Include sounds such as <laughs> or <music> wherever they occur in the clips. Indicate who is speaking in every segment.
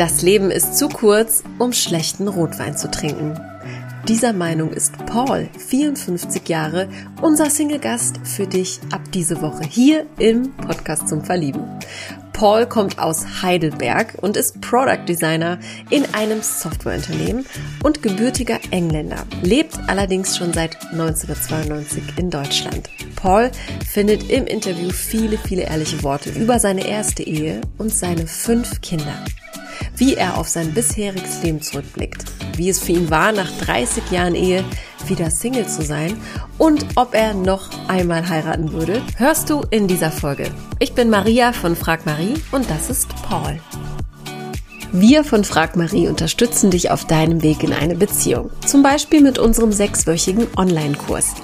Speaker 1: Das Leben ist zu kurz, um schlechten Rotwein zu trinken. Dieser Meinung ist Paul, 54 Jahre, unser Single-Gast für dich ab diese Woche hier im Podcast zum Verlieben. Paul kommt aus Heidelberg und ist Product Designer in einem Softwareunternehmen und gebürtiger Engländer, lebt allerdings schon seit 1992 in Deutschland. Paul findet im Interview viele, viele ehrliche Worte über seine erste Ehe und seine fünf Kinder wie er auf sein bisheriges Leben zurückblickt, wie es für ihn war, nach 30 Jahren Ehe wieder Single zu sein und ob er noch einmal heiraten würde, hörst du in dieser Folge. Ich bin Maria von Frag Marie und das ist Paul. Wir von Frag Marie unterstützen dich auf deinem Weg in eine Beziehung. Zum Beispiel mit unserem sechswöchigen Online-Kurs.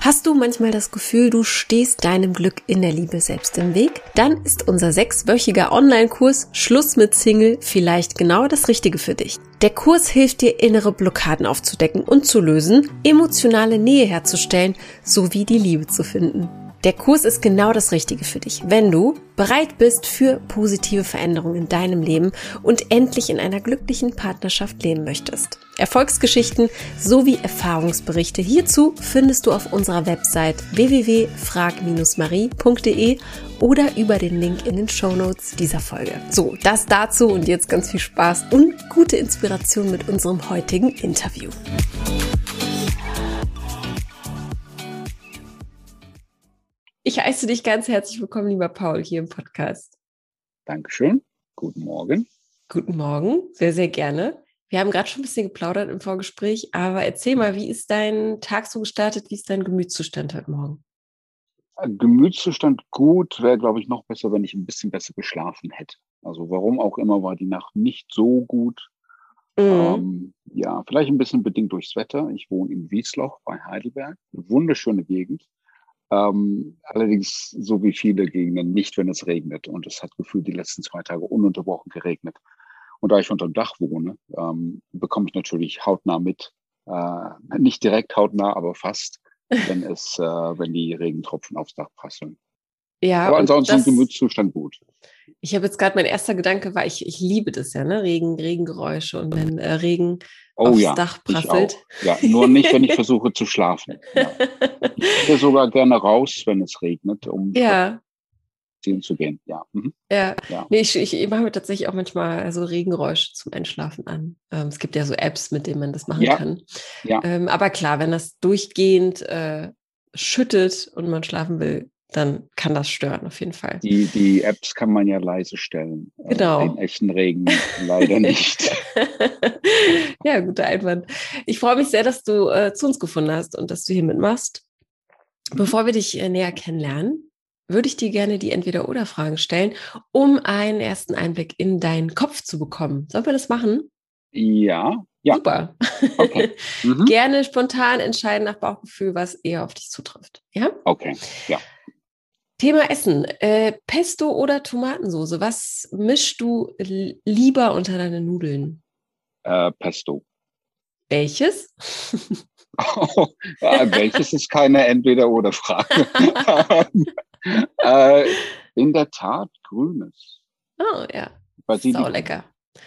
Speaker 1: Hast du manchmal das Gefühl, du stehst deinem Glück in der Liebe selbst im Weg? Dann ist unser sechswöchiger Online-Kurs Schluss mit Single vielleicht genau das Richtige für dich. Der Kurs hilft dir, innere Blockaden aufzudecken und zu lösen, emotionale Nähe herzustellen sowie die Liebe zu finden. Der Kurs ist genau das Richtige für dich, wenn du bereit bist für positive Veränderungen in deinem Leben und endlich in einer glücklichen Partnerschaft leben möchtest. Erfolgsgeschichten sowie Erfahrungsberichte hierzu findest du auf unserer Website www.frag-marie.de oder über den Link in den Show Notes dieser Folge. So, das dazu und jetzt ganz viel Spaß und gute Inspiration mit unserem heutigen Interview. Ich heiße dich ganz herzlich willkommen, lieber Paul, hier im Podcast.
Speaker 2: Dankeschön. Guten Morgen.
Speaker 1: Guten Morgen, sehr, sehr gerne. Wir haben gerade schon ein bisschen geplaudert im Vorgespräch, aber erzähl mal, wie ist dein Tag so gestartet? Wie ist dein Gemütszustand heute Morgen?
Speaker 2: Äh, Gemütszustand gut, wäre, glaube ich, noch besser, wenn ich ein bisschen besser geschlafen hätte. Also warum auch immer war die Nacht nicht so gut. Mhm. Ähm, ja, vielleicht ein bisschen bedingt durchs Wetter. Ich wohne in Wiesloch bei Heidelberg. Eine wunderschöne Gegend. Ähm, allerdings so wie viele Gegenden nicht, wenn es regnet. Und es hat gefühlt die letzten zwei Tage ununterbrochen geregnet. Und da ich unter dem Dach wohne, ähm, bekomme ich natürlich hautnah mit, äh, nicht direkt hautnah, aber fast, <laughs> wenn es, äh, wenn die Regentropfen aufs Dach prasseln. Ja, aber ansonsten das, Gemütszustand gut.
Speaker 1: Ich habe jetzt gerade mein erster Gedanke war, ich, ich liebe das ja, ne? Regen, Regengeräusche und wenn äh, Regen oh, aufs
Speaker 2: ja,
Speaker 1: Dach prasselt.
Speaker 2: Ja, nur nicht, wenn ich <laughs> versuche zu schlafen. Ja. <laughs> Ich gehe sogar gerne raus, wenn es regnet, um ja. zu gehen. Ja. Mhm.
Speaker 1: Ja. ja. Nee, ich, ich mache mir tatsächlich auch manchmal also Regengeräusche zum Einschlafen an. Ähm, es gibt ja so Apps, mit denen man das machen ja. kann. Ja. Ähm, aber klar, wenn das durchgehend äh, schüttet und man schlafen will, dann kann das stören, auf jeden Fall.
Speaker 2: Die, die Apps kann man ja leise stellen.
Speaker 1: Äh, genau.
Speaker 2: Den echten Regen leider nicht. <laughs>
Speaker 1: ja, guter Einwand. Ich freue mich sehr, dass du äh, zu uns gefunden hast und dass du hier mitmachst. Bevor wir dich äh, näher kennenlernen, würde ich dir gerne die Entweder-Oder-Fragen stellen, um einen ersten Einblick in deinen Kopf zu bekommen. Sollen wir das machen?
Speaker 2: Ja, ja.
Speaker 1: Super. Okay. <laughs> Mhm. gerne spontan entscheiden nach Bauchgefühl, was eher auf dich zutrifft. Ja?
Speaker 2: Okay, ja.
Speaker 1: Thema Essen. Äh, Pesto oder Tomatensoße? Was mischst du lieber unter deine Nudeln?
Speaker 2: Äh, Pesto.
Speaker 1: Welches?
Speaker 2: oh, <laughs> äh, welches ist keine Entweder-Oder-Frage. <laughs> äh, in der Tat grünes.
Speaker 1: Oh ja. Sau lecker.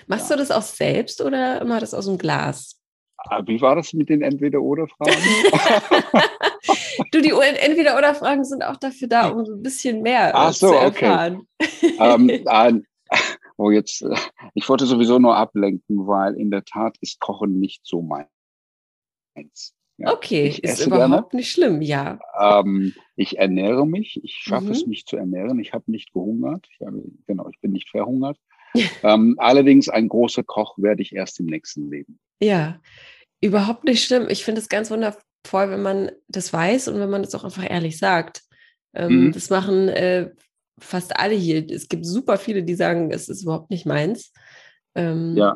Speaker 1: Machst ja. du das auch selbst oder immer das aus dem Glas?
Speaker 2: Ah, wie war das mit den Entweder-Oder-Fragen? <laughs>
Speaker 1: du, die Entweder-Oder-Fragen sind auch dafür da, um so ein bisschen mehr Ach so, zu erfahren.
Speaker 2: Okay. ähm, <laughs> äh, oh, jetzt, äh, ich wollte sowieso nur ablenken, weil in der Tat ist Kochen nicht so meins.
Speaker 1: Ja, okay, ist überhaupt gerne. nicht schlimm, ja.
Speaker 2: Ähm, ich ernähre mich, ich schaffe mhm. es, mich zu ernähren. Ich habe nicht gehungert. Ich habe, genau, ich bin nicht verhungert. ähm, allerdings ein großer Koch werde ich erst im nächsten Leben. <laughs>
Speaker 1: Ja, überhaupt nicht schlimm. Ich finde es ganz wundervoll, wenn man das weiß und wenn man das auch einfach ehrlich sagt. Ähm, mhm. Das machen äh, fast alle hier. Es gibt super viele, die sagen, es ist überhaupt nicht meins.
Speaker 2: Ähm, ja,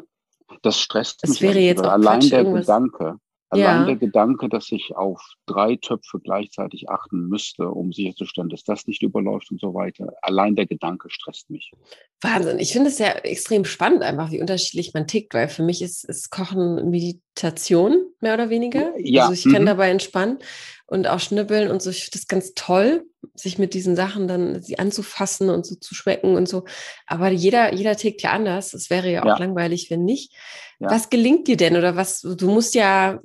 Speaker 2: das stresst
Speaker 1: mich. Es wäre jetzt auch
Speaker 2: allein
Speaker 1: Quatsch,
Speaker 2: der irgendwas... Gedanke. Allein ja. der Gedanke, dass ich auf drei Töpfe gleichzeitig achten müsste, um sicherzustellen, dass das nicht überläuft und so weiter. Allein der Gedanke stresst mich.
Speaker 1: Wahnsinn. Ich finde es ja extrem spannend, einfach wie unterschiedlich man tickt, weil für mich ist, ist Kochen Meditation. mehr oder weniger.
Speaker 2: Ja.
Speaker 1: Also ich kann
Speaker 2: mhm.
Speaker 1: dabei entspannen und auch schnippeln und so. Ich finde das ganz toll, sich mit diesen Sachen dann sie anzufassen und so zu schmecken und so. Aber jeder, jeder tickt ja anders. Es wäre ja auch
Speaker 2: Ja.
Speaker 1: langweilig, wenn nicht.
Speaker 2: Ja.
Speaker 1: Was gelingt dir denn oder was? Du musst ja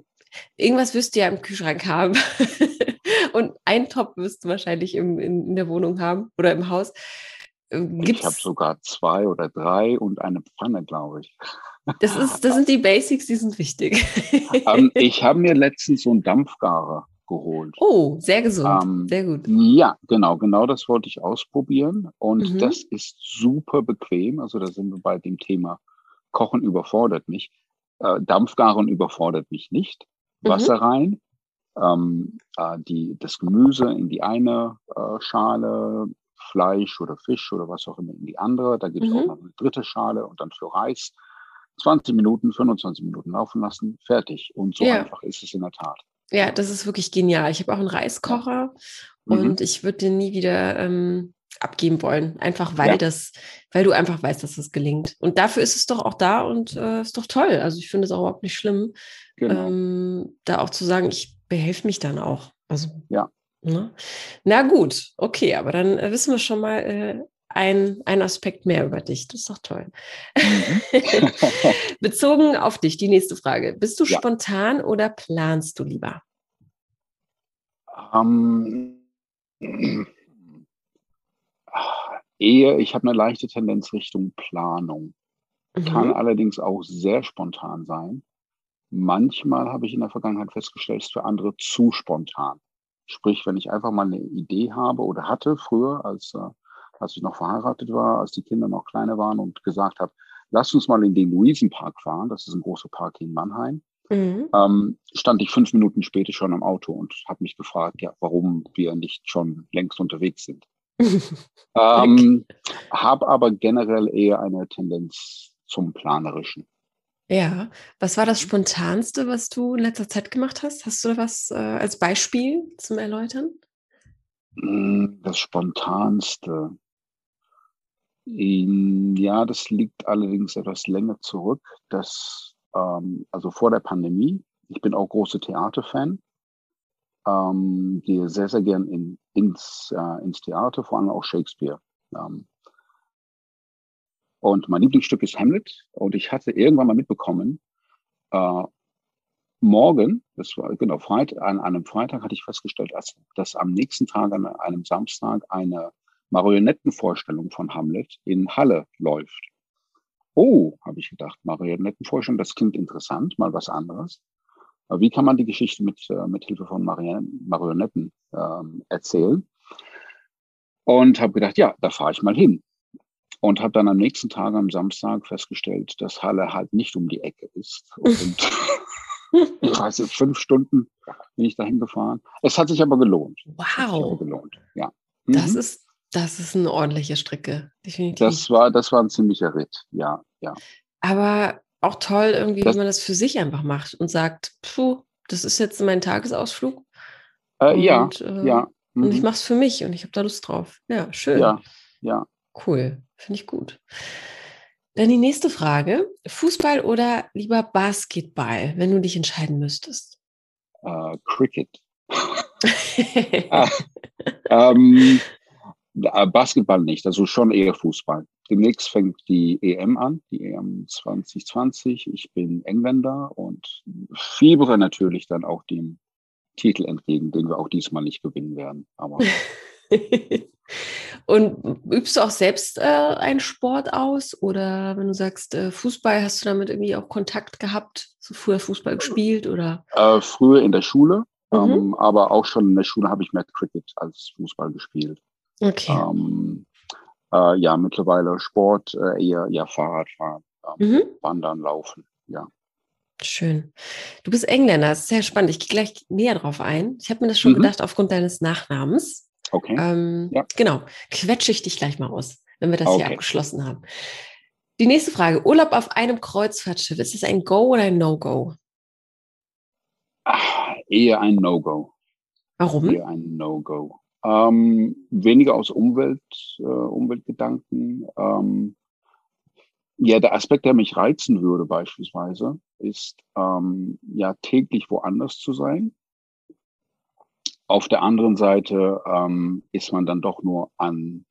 Speaker 1: irgendwas wirst du ja im Kühlschrank haben. <laughs> und einen Topf wirst du wahrscheinlich im, in, in der Wohnung haben oder im Haus. Ähm,
Speaker 2: Ich habe
Speaker 1: Gibt's,
Speaker 2: sogar zwei oder drei und eine Pfanne, glaube ich.
Speaker 1: das, ist, das sind die Basics, die sind wichtig.
Speaker 2: ähm, <laughs> ich habe mir letztens so einen Dampfgarer geholt.
Speaker 1: oh, sehr gesund.
Speaker 2: Ähm,
Speaker 1: sehr gut.
Speaker 2: Ja, genau, genau das wollte ich ausprobieren. Und
Speaker 1: Mhm.
Speaker 2: das ist super bequem. Also da sind wir bei dem Thema Kochen überfordert mich. Äh, Dampfgaren überfordert mich nicht.
Speaker 1: Mhm.
Speaker 2: Wasser rein, ähm, äh, die, das Gemüse in die eine äh, Schale, Fleisch oder Fisch oder was auch immer in die andere. Da gibt es
Speaker 1: Mhm.
Speaker 2: auch noch eine dritte Schale und dann für Reis 20 Minuten, 25 Minuten laufen lassen, fertig. Und so
Speaker 1: Ja.
Speaker 2: einfach ist es in der Tat.
Speaker 1: Ja, das ist wirklich genial. Ich habe auch einen Reiskocher
Speaker 2: Mhm.
Speaker 1: und ich würde den nie wieder ähm, abgeben wollen. Einfach weil
Speaker 2: Ja.
Speaker 1: das, weil du einfach weißt, dass das gelingt. Und dafür ist es doch auch da und äh, ist doch toll. Also ich finde es auch überhaupt nicht schlimm,
Speaker 2: Genau.
Speaker 1: ähm, da auch zu sagen, ich behelfe mich dann auch. Also
Speaker 2: Ja.
Speaker 1: Ne? Na gut, okay, aber dann äh, wissen wir schon mal äh, ein, ein Aspekt mehr über dich. Das ist doch toll.
Speaker 2: Mhm. <laughs>
Speaker 1: Bezogen auf dich, die nächste Frage. Bist du
Speaker 2: Ja.
Speaker 1: spontan oder planst du lieber?
Speaker 2: Ähm, ah, eher, ich habe eine leichte Tendenz Richtung Planung. Kann
Speaker 1: Mhm.
Speaker 2: allerdings auch sehr spontan sein. Manchmal habe ich in der Vergangenheit festgestellt, ist für andere zu spontan. Sprich, wenn ich einfach mal eine Idee habe oder hatte früher, als, äh, als ich noch verheiratet war, als die Kinder noch kleiner waren und gesagt habe, lass uns mal in den Luisenpark fahren, das ist ein großer Park in Mannheim,
Speaker 1: Mhm.
Speaker 2: ähm, stand ich fünf Minuten später schon am Auto und habe mich gefragt, ja, warum wir nicht schon längst unterwegs sind. <laughs> Ähm, habe aber generell eher eine Tendenz zum Planerischen.
Speaker 1: Ja, was war das Spontanste, was du in letzter Zeit gemacht hast? Hast du da was äh, als Beispiel zum Erläutern?
Speaker 2: Mm, Das Spontanste. In- Ja, das liegt allerdings etwas länger zurück. Das, ähm, also vor der Pandemie. Ich bin auch großer Theaterfan. Ähm, gehe sehr, sehr gern in, ins, äh, ins Theater, vor allem auch Shakespeare. Ähm, und mein Lieblingsstück ist Hamlet. Und ich hatte irgendwann mal mitbekommen, äh, morgen, das war genau Freitag, an einem Freitag hatte ich festgestellt, dass, dass am nächsten Tag, an einem Samstag, eine Marionettenvorstellung von Hamlet in Halle läuft. Oh, habe ich gedacht, Marionettenvorstellung, das klingt interessant, mal was anderes. Aber wie kann man die Geschichte mit, äh, mit Hilfe von Marionetten ähm, erzählen? Und habe gedacht, ja, da fahre ich mal hin. Und habe dann am nächsten Tag, am Samstag, festgestellt, dass Halle halt nicht um die Ecke ist. Und <laughs> ich weiß nicht, fünf Stunden bin ich dahin gefahren. Es hat sich aber gelohnt. Es hat sich aber
Speaker 1: Wow,
Speaker 2: gelohnt, ja.
Speaker 1: das
Speaker 2: Mhm.
Speaker 1: ist, das ist eine ordentliche Strecke, definitiv.
Speaker 2: das war, das war ein ziemlicher Ritt, ja, ja.
Speaker 1: Aber auch toll irgendwie,
Speaker 2: Das-
Speaker 1: wie man das für sich einfach macht und sagt, puh, das ist jetzt mein Tagesausflug
Speaker 2: Äh, ja,
Speaker 1: und, äh,
Speaker 2: ja.
Speaker 1: und ich
Speaker 2: mhm,
Speaker 1: mache es für mich und ich habe da Lust drauf. Ja, schön.
Speaker 2: Ja, ja.
Speaker 1: Cool, finde ich gut. Dann die nächste Frage. Fußball oder lieber Basketball, wenn du dich entscheiden müsstest?
Speaker 2: Äh, Cricket. <laughs> Ah. Ähm, äh, Basketball nicht, also schon eher Fußball. Demnächst fängt die EM an, die EM 2020. Ich bin Engländer und fiebere natürlich dann auch dem Titel entgegen, den wir auch diesmal nicht gewinnen werden. Aber <laughs>
Speaker 1: Und übst du auch selbst äh, einen Sport aus? Oder wenn du sagst, äh, Fußball, hast du damit irgendwie auch Kontakt gehabt? So früher Fußball gespielt oder?
Speaker 2: äh, früher in der Schule,
Speaker 1: Mhm.
Speaker 2: ähm, aber auch schon in der Schule habe ich mehr Cricket als Fußball gespielt.
Speaker 1: Okay.
Speaker 2: Ähm, äh, ja, mittlerweile Sport, äh, eher ja, Fahrradfahren, ähm,
Speaker 1: Mhm.
Speaker 2: Wandern, Laufen. Ja.
Speaker 1: Schön. Du bist Engländer, das ist sehr spannend. Ich gehe gleich näher drauf ein. Ich habe mir das schon
Speaker 2: Mhm.
Speaker 1: gedacht aufgrund deines Nachnamens.
Speaker 2: Okay.
Speaker 1: Ähm,
Speaker 2: Ja.
Speaker 1: Genau, quetsche ich dich gleich mal aus, wenn wir das hier
Speaker 2: Okay.
Speaker 1: abgeschlossen haben. Die nächste Frage: Urlaub auf einem Kreuzfahrtschiff, ist das ein Go oder ein No-Go?
Speaker 2: Ah, eher ein No-Go.
Speaker 1: Warum?
Speaker 2: Eher ein No-Go. Ähm, weniger aus Umwelt, äh, Umweltgedanken. Ähm, Ja, der Aspekt, der mich reizen würde beispielsweise, ist ähm, ja täglich woanders zu sein. Auf der anderen Seite ähm, ist man dann doch nur an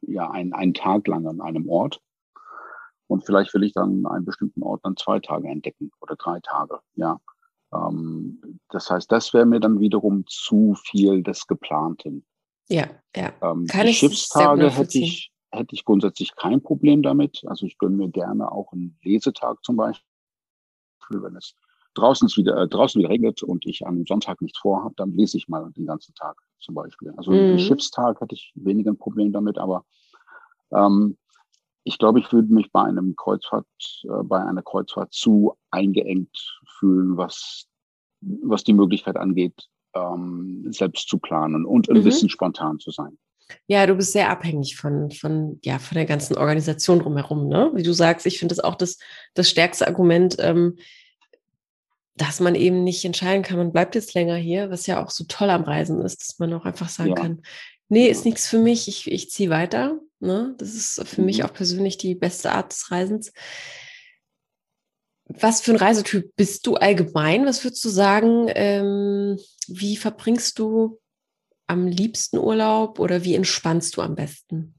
Speaker 2: ja ein, einen Tag lang an einem Ort. Und vielleicht will ich dann einen bestimmten Ort dann zwei Tage entdecken oder drei Tage. Ja, ähm, das heißt, das wäre mir dann wiederum zu viel des Geplanten.
Speaker 1: Ja, ja.
Speaker 2: Ähm, Kann die Schiffstage hätte ich hätte ich grundsätzlich kein Problem damit. Also ich gönne mir gerne auch einen Lesetag zum Beispiel, wenn es draußen wieder, äh, draußen wieder regnet und ich am Sonntag nichts vorhabe, dann lese ich mal den ganzen Tag zum Beispiel. Also mhm. einen Schiffstag hätte ich weniger ein Problem damit, aber ähm, ich glaube, ich würde mich bei einem Kreuzfahrt, äh, bei einer Kreuzfahrt zu eingeengt fühlen, was, was die Möglichkeit angeht, ähm, selbst zu planen und ein mhm. bisschen spontan zu sein.
Speaker 1: Ja, du bist sehr abhängig von, von, ja, von der ganzen Organisation drumherum, ne? Wie du sagst, ich finde das auch das, das stärkste Argument, ähm, dass man eben nicht entscheiden kann, man bleibt jetzt länger hier, was ja auch so toll am Reisen ist, dass man auch einfach sagen ja. kann, nee, ist nichts für mich, ich, ich ziehe weiter. Ne? Das ist für mhm. mich auch persönlich die beste Art des Reisens. Was für ein Reisetyp bist du allgemein? Was würdest du sagen? Ähm, wie verbringst du am liebsten Urlaub oder wie entspannst du am besten?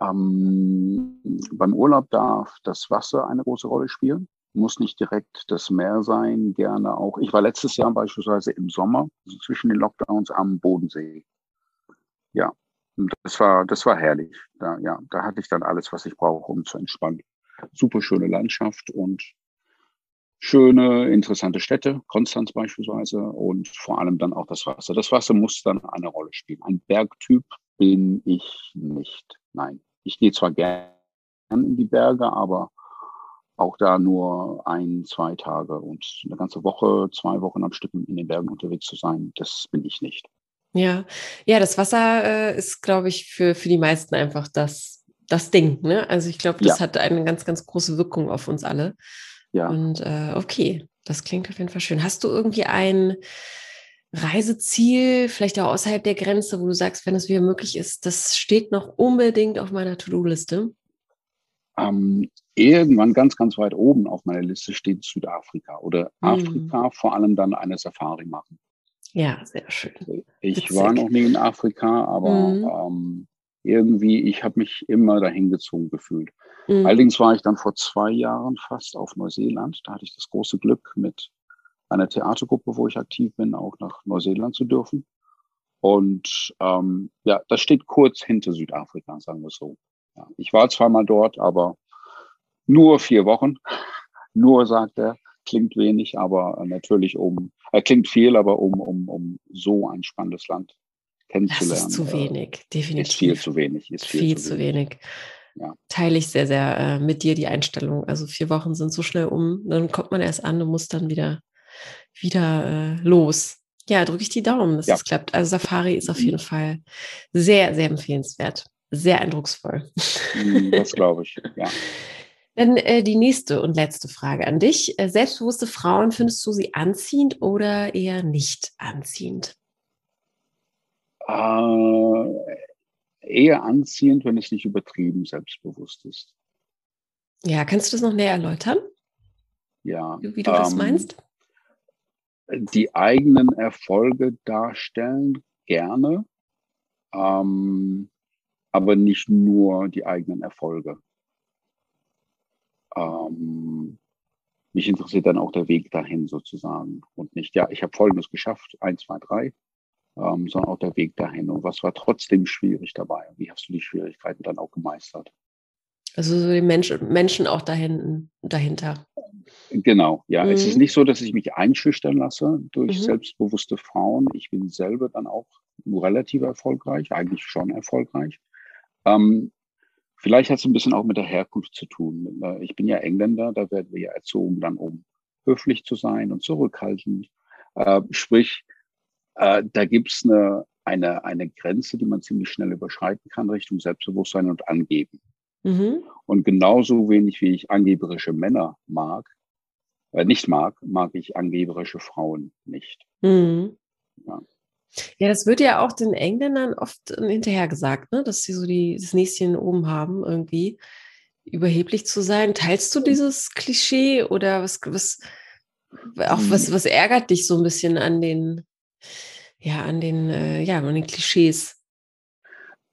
Speaker 2: Ähm, beim Urlaub darf das Wasser eine große Rolle spielen. Muss nicht direkt das Meer sein, gerne auch. Ich war letztes Jahr beispielsweise im Sommer, also zwischen den Lockdowns am Bodensee. Ja, das war, das war herrlich. Da, ja, da hatte ich dann alles, was ich brauche, um zu entspannen. Super schöne Landschaft und schöne, interessante Städte, Konstanz beispielsweise und vor allem dann auch das Wasser. Das Wasser muss dann eine Rolle spielen. Ein Bergtyp bin ich nicht. Nein, ich gehe zwar gerne in die Berge, aber auch da nur ein, zwei Tage und eine ganze Woche, zwei Wochen am Stück in den Bergen unterwegs zu sein, das bin ich nicht.
Speaker 1: Ja, ja, das Wasser äh, ist, glaube ich, für, für die meisten einfach das, das Ding. Ne? Also ich glaube, das ja. hat eine ganz, ganz große Wirkung auf uns alle. Ja. Und äh, okay, das klingt auf jeden Fall schön. Hast du irgendwie ein Reiseziel, vielleicht auch außerhalb der Grenze, wo du sagst, wenn es wieder möglich ist, das steht noch unbedingt auf meiner To-Do-Liste?
Speaker 2: Ähm, irgendwann ganz, ganz weit oben auf meiner Liste steht Südafrika oder mhm. Afrika, vor allem dann eine Safari machen.
Speaker 1: Ja, sehr schön.
Speaker 2: Ich Witzig. war noch nie in Afrika, aber mhm. ähm, irgendwie, ich habe mich immer dahin gezogen gefühlt. Mhm. Allerdings war ich dann vor zwei Jahren fast auf Neuseeland. Da hatte ich das große Glück, mit einer Theatergruppe, wo ich aktiv bin, auch nach Neuseeland zu dürfen. Und ähm, ja, das steht kurz hinter Südafrika, sagen wir so. Ich war zweimal dort, aber nur vier Wochen. <laughs> Nur, sagt er, klingt wenig, aber natürlich um, äh, klingt viel, aber um, um, um so ein spannendes Land kennenzulernen. Das
Speaker 1: ist zu äh, wenig, definitiv.
Speaker 2: Ist viel zu wenig. Ist
Speaker 1: viel, viel zu wenig. wenig. Ja. Teile ich sehr, sehr äh, mit dir die Einstellung. Also vier Wochen sind so schnell um, dann kommt man erst an und muss dann wieder, wieder äh, los. Ja, drücke ich die Daumen, dass ja. es klappt. Also Safari ist auf jeden Fall sehr, sehr empfehlenswert. Sehr eindrucksvoll.
Speaker 2: Mhm, das glaube ich, <laughs> ja.
Speaker 1: Dann äh, die nächste und letzte Frage an dich. Äh, selbstbewusste Frauen, findest du sie anziehend oder eher nicht anziehend?
Speaker 2: Äh, eher anziehend, wenn es nicht übertrieben selbstbewusst ist.
Speaker 1: Ja, kannst du das noch näher erläutern?
Speaker 2: Ja.
Speaker 1: Wie du ähm, das meinst?
Speaker 2: Die eigenen Erfolge darstellen, gerne, ähm, aber nicht nur die eigenen Erfolge. Ähm, mich interessiert dann auch der Weg dahin sozusagen und nicht, ja, ich habe Folgendes geschafft, eins, zwei, drei, ähm, sondern auch der Weg dahin. Und was war trotzdem schwierig dabei? Wie hast du die Schwierigkeiten dann auch gemeistert?
Speaker 1: Also so die Menschen, Menschen auch dahin, dahinter.
Speaker 2: Genau, ja. Mhm. Es ist mhm. nicht so, dass ich mich einschüchtern lasse durch mhm. selbstbewusste Frauen. Ich bin selber dann auch relativ erfolgreich, eigentlich schon erfolgreich. Ähm, vielleicht hat es ein bisschen auch mit der Herkunft zu tun. Äh, ich bin ja Engländer, da werden wir ja erzogen, dann um höflich zu sein und zurückhaltend. Äh, sprich, äh, da gibt's eine, eine, eine Grenze, die man ziemlich schnell überschreiten kann Richtung Selbstbewusstsein und Angeben. Mhm. Und genauso wenig wie ich angeberische Männer mag, äh, nicht mag, mag ich angeberische Frauen nicht.
Speaker 1: Mhm. Ja. Ja, das wird ja auch den Engländern oft hinterher gesagt, ne? dass sie so die, das Näschen oben haben irgendwie. überheblich zu sein. Teilst du dieses Klischee oder was, was, auch was, hm. was ärgert dich so ein bisschen an den, ja, an den, äh, ja, an den Klischees?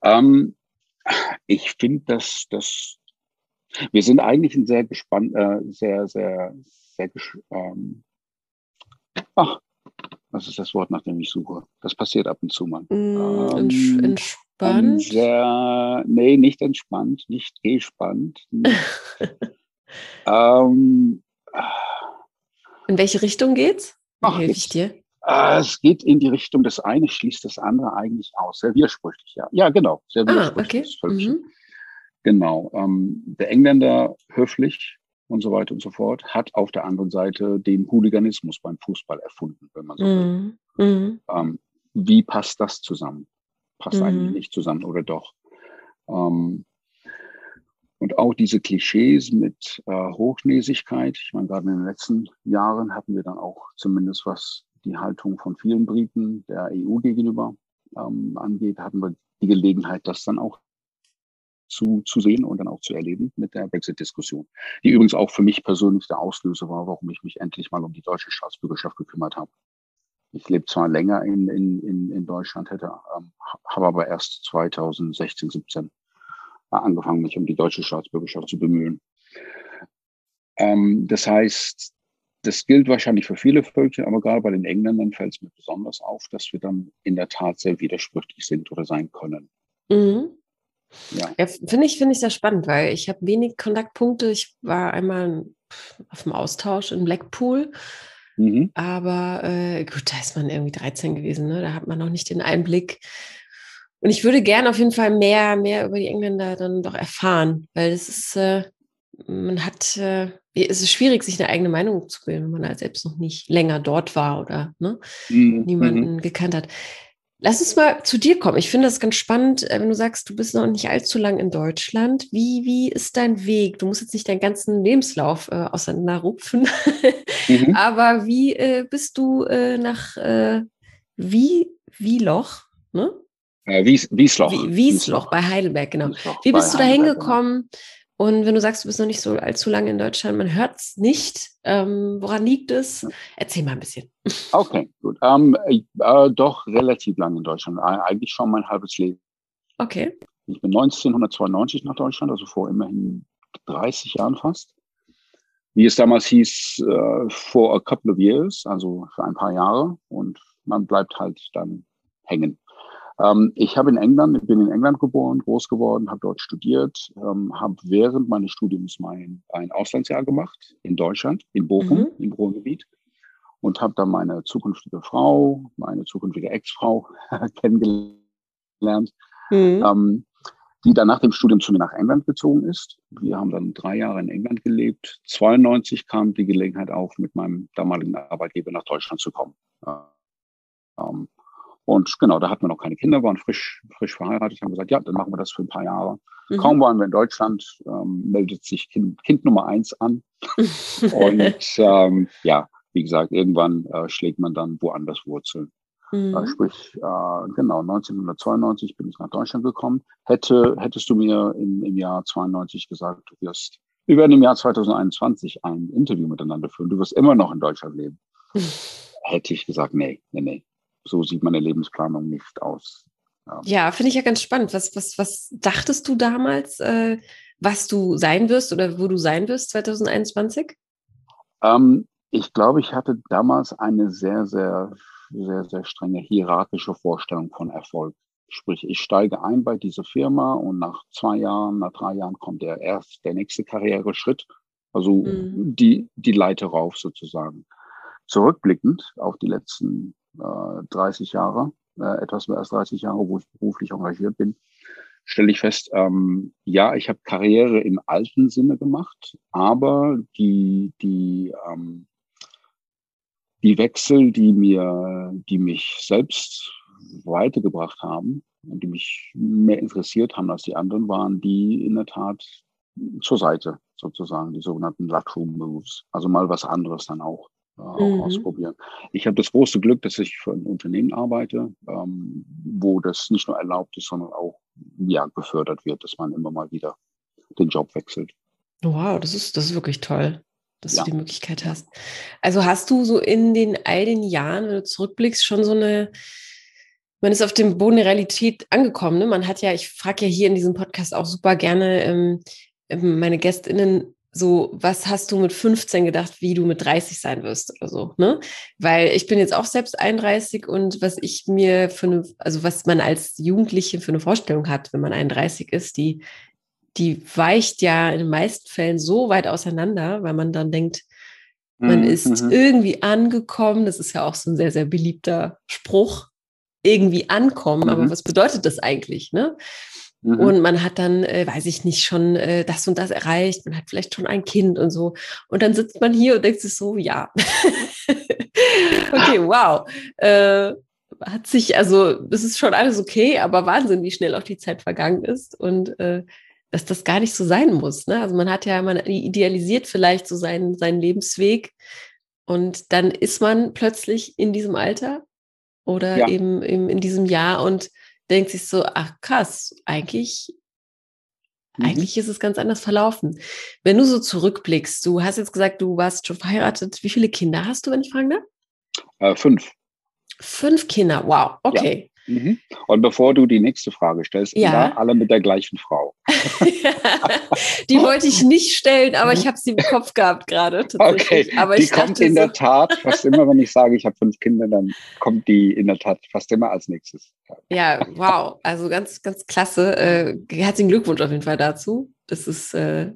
Speaker 2: Ähm, ich finde, dass, dass wir sind eigentlich ein sehr gespannt, äh, sehr, sehr, sehr, ähm, ach, was ist das Wort, nach dem ich suche? Das passiert ab und zu mal.
Speaker 1: Mm, ähm, entspannt?
Speaker 2: Sehr, nee, nicht entspannt, nicht gespannt. <laughs> Ähm,
Speaker 1: in welche Richtung geht's?
Speaker 2: Ach, Helfe ich dir? Äh, es geht in die Richtung, das eine schließt das andere eigentlich aus. Sehr widersprüchlich, ja. Ja, genau. Sehr
Speaker 1: widersprüchlich. Ah, okay. Mhm.
Speaker 2: Genau. Ähm, der Engländer höflich und so weiter und so fort hat auf der anderen Seite den Hooliganismus beim Fußball erfunden, wenn man so will. Mhm. mhm. Ähm, wie passt das zusammen? Passt mhm. eigentlich nicht zusammen oder doch? Ähm, und auch diese Klischees mit äh, Hochnäsigkeit. Ich meine, gerade in den letzten Jahren hatten wir dann auch zumindest was die Haltung von vielen Briten der EU gegenüber ähm, angeht, hatten wir die Gelegenheit, das dann auch zu, zu sehen und dann auch zu erleben mit der Brexit-Diskussion, die übrigens auch für mich persönlich der Auslöser war, warum ich mich endlich mal um die deutsche Staatsbürgerschaft gekümmert habe. Ich lebe zwar länger in, in, in, in Deutschland, hätte, ähm, habe aber erst 2016, 17 angefangen, mich um die deutsche Staatsbürgerschaft zu bemühen. Ähm, das heißt, das gilt wahrscheinlich für viele Völker, aber gerade bei den Engländern fällt es mir besonders auf, dass wir dann in der Tat sehr widersprüchlich sind oder sein können.
Speaker 1: Mhm. Ja, ja finde ich, finde ich sehr spannend, weil ich habe wenig Kontaktpunkte. Ich war einmal auf dem Austausch in Blackpool. Mhm. Aber äh, gut, da ist man irgendwie 13 gewesen, ne? da hat man noch nicht den Einblick. Und ich würde gerne auf jeden Fall mehr, mehr über die Engländer dann doch erfahren, weil es ist, äh, man hat, äh, es ist schwierig, sich eine eigene Meinung zu bilden, wenn man halt selbst noch nicht länger dort war oder ne, mhm. niemanden mhm. gekannt hat. Lass uns mal zu dir kommen. Ich finde das ganz spannend, äh, wenn du sagst, du bist noch nicht allzu lang in Deutschland. Wie, wie ist dein Weg? Du musst jetzt nicht deinen ganzen Lebenslauf äh, auseinanderrupfen, mhm. <laughs> aber wie äh, bist du äh, nach äh, wie, Wieloch, ne?
Speaker 2: Äh, Wies, Wiesloch.
Speaker 1: Wiesloch. Wiesloch bei Heidelberg, genau. Wiesloch wie bist du da genau. hingekommen? Und wenn du sagst, du bist noch nicht so allzu lange in Deutschland, man hört es nicht. Ähm, woran liegt es? Erzähl mal ein bisschen.
Speaker 2: Okay, gut. Ähm, äh, doch relativ lange in Deutschland. Eigentlich schon mein halbes Leben.
Speaker 1: Okay.
Speaker 2: Ich bin 1992 nach Deutschland, also vor immerhin 30 Jahren fast. Wie es damals hieß, for a couple of years, also für ein paar Jahre. Und man bleibt halt dann hängen. Ähm, ich habe in England, bin in England geboren, groß geworden, habe dort studiert, ähm, habe während meines Studiums mein ein Auslandsjahr gemacht in Deutschland, in Bochum, mhm. im Ruhrgebiet und habe dann meine zukünftige Frau, meine zukünftige Ex-Frau <laughs> kennengelernt, mhm. ähm, die dann nach dem Studium zu mir nach England gezogen ist. Wir haben dann drei Jahre in England gelebt. 92 kam die Gelegenheit auf, mit meinem damaligen Arbeitgeber nach Deutschland zu kommen. Ähm, und genau, da hatten wir noch keine Kinder, waren frisch, frisch verheiratet, haben gesagt, ja, dann machen wir das für ein paar Jahre. Mhm. Kaum waren wir in Deutschland, ähm, meldet sich kind, kind Nummer eins an. <laughs> und ähm, ja, wie gesagt, irgendwann äh, schlägt man dann woanders Wurzeln. Mhm. Äh, sprich, äh, genau, 1992 bin ich nach Deutschland gekommen. Hätte, hättest du mir im, im Jahr 92 gesagt, du wirst, wir werden im Jahr 2021 ein Interview miteinander führen, du wirst immer noch in Deutschland leben. <laughs> Hätte ich gesagt, nee, nee, nee so sieht meine Lebensplanung nicht aus.
Speaker 1: Ja, ja finde ich ja ganz spannend. Was, was, was dachtest du damals, äh, was du sein wirst oder wo du sein wirst 2021?
Speaker 2: Ähm, ich glaube, ich hatte damals eine sehr, sehr, sehr, sehr strenge hierarchische Vorstellung von Erfolg. Sprich, ich steige ein bei dieser Firma und nach zwei Jahren, nach drei Jahren kommt der erst der nächste Karriereschritt, also mhm. die, die Leiter rauf sozusagen. Zurückblickend auf die letzten 30 äh, Jahre, äh, etwas mehr als 30 Jahre, wo ich beruflich engagiert bin, stelle ich fest, ähm, ja, ich habe Karriere im alten Sinne gemacht, aber die, die, ähm, die Wechsel, die mir, die mich selbst weitergebracht haben und die mich mehr interessiert haben als die anderen, waren die in der Tat zur Seite sozusagen, die sogenannten Lateral Moves. Also mal was anderes dann auch äh, auch mhm. ausprobieren. Ich habe das große Glück, dass ich für ein Unternehmen arbeite, ähm, wo das nicht nur erlaubt ist, sondern auch ja, gefördert wird, dass man immer mal wieder den Job wechselt.
Speaker 1: Wow, das ist, das ist wirklich toll, dass ja. du die Möglichkeit hast. Also hast du so in den all den Jahren, wenn du zurückblickst, schon so eine, man ist auf dem Boden der Realität angekommen. Ne? Man hat ja, ich frage ja hier in diesem Podcast auch super gerne ähm, ähm meine GästInnen so, was hast du mit 15 gedacht, wie du mit 30 sein wirst oder so, ne? Weil ich bin jetzt auch selbst 31 und was ich mir für eine, also was man als Jugendliche für eine Vorstellung hat, wenn man 31 ist, die, die weicht ja in den meisten Fällen so weit auseinander, weil man dann denkt, man mhm. ist mhm. irgendwie angekommen. Das ist ja auch so ein sehr, sehr beliebter Spruch. Irgendwie ankommen. Mhm. Aber was bedeutet das eigentlich, ne? Mhm. Und man hat dann, äh, weiß ich nicht, schon äh, das und das erreicht. Man hat vielleicht schon ein Kind und so. Und dann sitzt man hier und denkt sich so, ja. <laughs> okay, wow. Äh, hat sich, also es ist schon alles okay, aber Wahnsinn, wie schnell auch die Zeit vergangen ist und äh, dass das gar nicht so sein muss. Ne? Also man hat ja, man idealisiert vielleicht so seinen, seinen Lebensweg und dann ist man plötzlich in diesem Alter oder ja. eben, eben in diesem Jahr und denkt sich so, ach krass, eigentlich, mhm. eigentlich ist es ganz anders verlaufen. Wenn du so zurückblickst, du hast jetzt gesagt, du warst schon verheiratet. Wie viele Kinder hast du, wenn ich fragen darf?
Speaker 2: Äh, fünf.
Speaker 1: Fünf Kinder, wow, okay.
Speaker 2: Mhm. Und bevor du die nächste Frage stellst, ja. alle mit der gleichen Frau. <laughs>
Speaker 1: die wollte ich nicht stellen, aber ich habe sie im Kopf gehabt gerade.
Speaker 2: Okay, aber die kommt in so der Tat <laughs> fast immer, wenn ich sage, ich habe fünf Kinder, dann kommt die in der Tat fast immer als nächstes.
Speaker 1: Ja, wow, also ganz, ganz klasse. Äh, herzlichen Glückwunsch auf jeden Fall dazu. Das ist äh,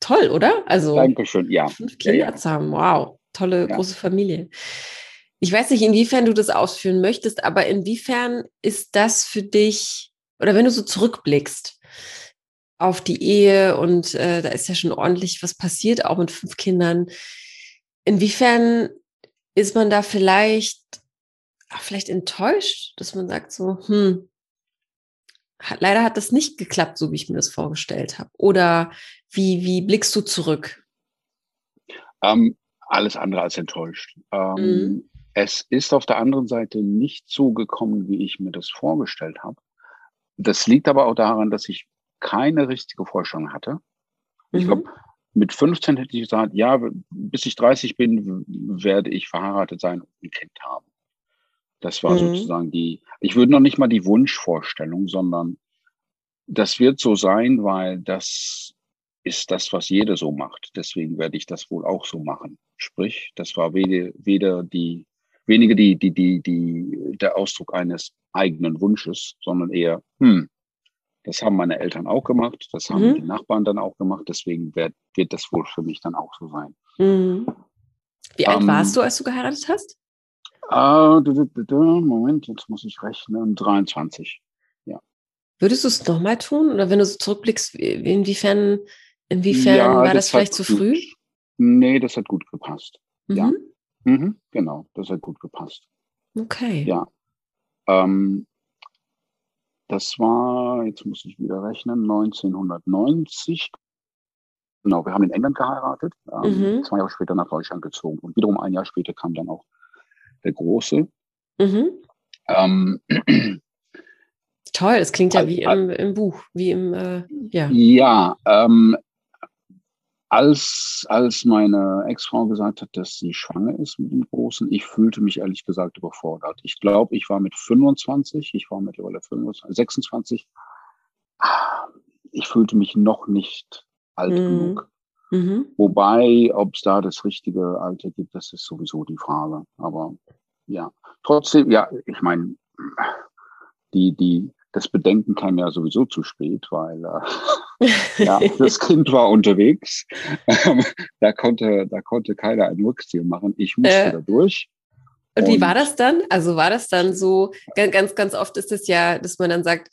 Speaker 1: toll, oder? Also
Speaker 2: Dankeschön, ja.
Speaker 1: Fünf Kinder ja, ja. zu haben, wow, tolle ja. große Familie. Ich weiß nicht, inwiefern du das ausführen möchtest, aber inwiefern ist das für dich, oder wenn du so zurückblickst auf die Ehe und äh, da ist ja schon ordentlich was passiert, auch mit fünf Kindern, inwiefern ist man da vielleicht, ach, vielleicht enttäuscht, dass man sagt so, hm, hat, leider hat das nicht geklappt, so wie ich mir das vorgestellt habe. Oder wie, wie blickst du zurück?
Speaker 2: Ähm, alles andere als enttäuscht. Ähm, mhm. Es ist auf der anderen Seite nicht so gekommen, wie ich mir das vorgestellt habe. Das liegt aber auch daran, dass ich keine richtige Vorstellung hatte. Ich mhm. glaube, mit 15 hätte ich gesagt, ja, bis ich 30 bin, werde ich verheiratet sein und ein Kind haben. Das war mhm. sozusagen die, ich würde noch nicht mal die Wunschvorstellung, sondern das wird so sein, weil das ist das, was jeder so macht. Deswegen werde ich das wohl auch so machen. Sprich, das war weder, weder die weniger die, die, die, die, der Ausdruck eines eigenen Wunsches, sondern eher, hm, das haben meine Eltern auch gemacht, das haben mhm. die Nachbarn dann auch gemacht, deswegen wird, wird das wohl für mich dann auch so sein.
Speaker 1: Mhm. Wie alt ähm, warst du, als du geheiratet hast?
Speaker 2: Äh, Moment, jetzt muss ich rechnen, 23. Ja.
Speaker 1: Würdest du es nochmal tun? Oder wenn du so zurückblickst, inwiefern, inwiefern ja, war das, das vielleicht zu früh?
Speaker 2: Nee, das hat gut gepasst. Mhm. Ja. Mhm, genau, das hat gut gepasst.
Speaker 1: Okay.
Speaker 2: Ja. Ähm, das war, jetzt muss ich wieder rechnen, 1990. Genau, wir haben in England geheiratet, ähm, mhm. zwei Jahre später nach Deutschland gezogen. Und wiederum ein Jahr später kam dann auch der Große. Mhm. Ähm,
Speaker 1: Toll, es klingt ja wie im, im Buch, wie im, äh, ja.
Speaker 2: Ja, ähm, als, als meine Ex-Frau gesagt hat, dass sie schwanger ist mit dem Großen, ich fühlte mich ehrlich gesagt überfordert. Ich glaube, ich war mit 25, ich war mittlerweile 25, 26. Ich fühlte mich noch nicht alt mhm. genug. Mhm. Wobei, ob es da das richtige Alter gibt, das ist sowieso die Frage. Aber ja, trotzdem, ja, ich meine, die, die, das Bedenken kam ja sowieso zu spät, weil äh, <laughs> ja, das Kind war unterwegs. da konnte, da konnte keiner ein Rückziehen machen. Ich musste äh, da durch.
Speaker 1: Und wie war das dann? Also war das dann so, ganz, ganz oft ist es ja, dass man dann sagt,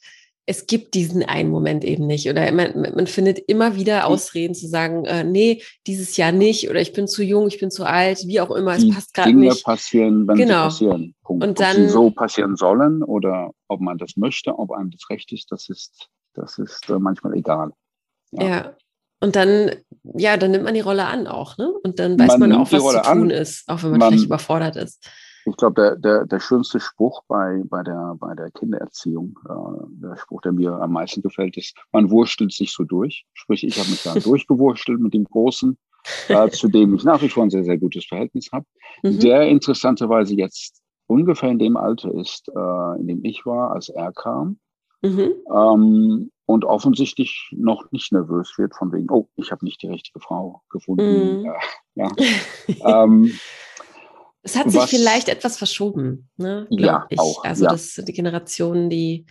Speaker 1: es gibt diesen einen Moment eben nicht. Oder man, man findet immer wieder hm. Ausreden zu sagen, äh, nee, dieses Jahr nicht oder ich bin zu jung, ich bin zu alt, wie auch immer, es Die passt gerade nicht.
Speaker 2: Dinge passieren, wenn genau. sie passieren. Punkt. Und dann, ob sie so passieren sollen oder ob man das möchte, ob einem das recht ist, das ist, das ist äh, manchmal egal.
Speaker 1: Ja. ja. Und dann, ja, dann nimmt man die Rolle an auch, ne? Und dann weiß man, man auch, was zu tun an. ist, auch wenn man, man vielleicht überfordert ist.
Speaker 2: Ich glaube, der, der, der schönste Spruch bei, bei, der, bei der Kindererziehung, äh, der Spruch, der mir am meisten gefällt, ist, man wurstelt sich so durch. Sprich, ich habe mich da <laughs> durchgewurstelt mit dem Großen, äh, zu dem ich nach wie vor ein sehr, sehr gutes Verhältnis habe, mhm. der interessanterweise jetzt ungefähr in dem Alter ist, äh, in dem ich war, als er kam. Mhm. Ähm, und offensichtlich noch nicht nervös wird von wegen, oh, ich habe nicht die richtige Frau gefunden. Mhm. Äh, ja. <laughs> ähm,
Speaker 1: es hat sich vielleicht etwas verschoben, ne?
Speaker 2: ja, ich. auch.
Speaker 1: Also ja. das die Generationen, die,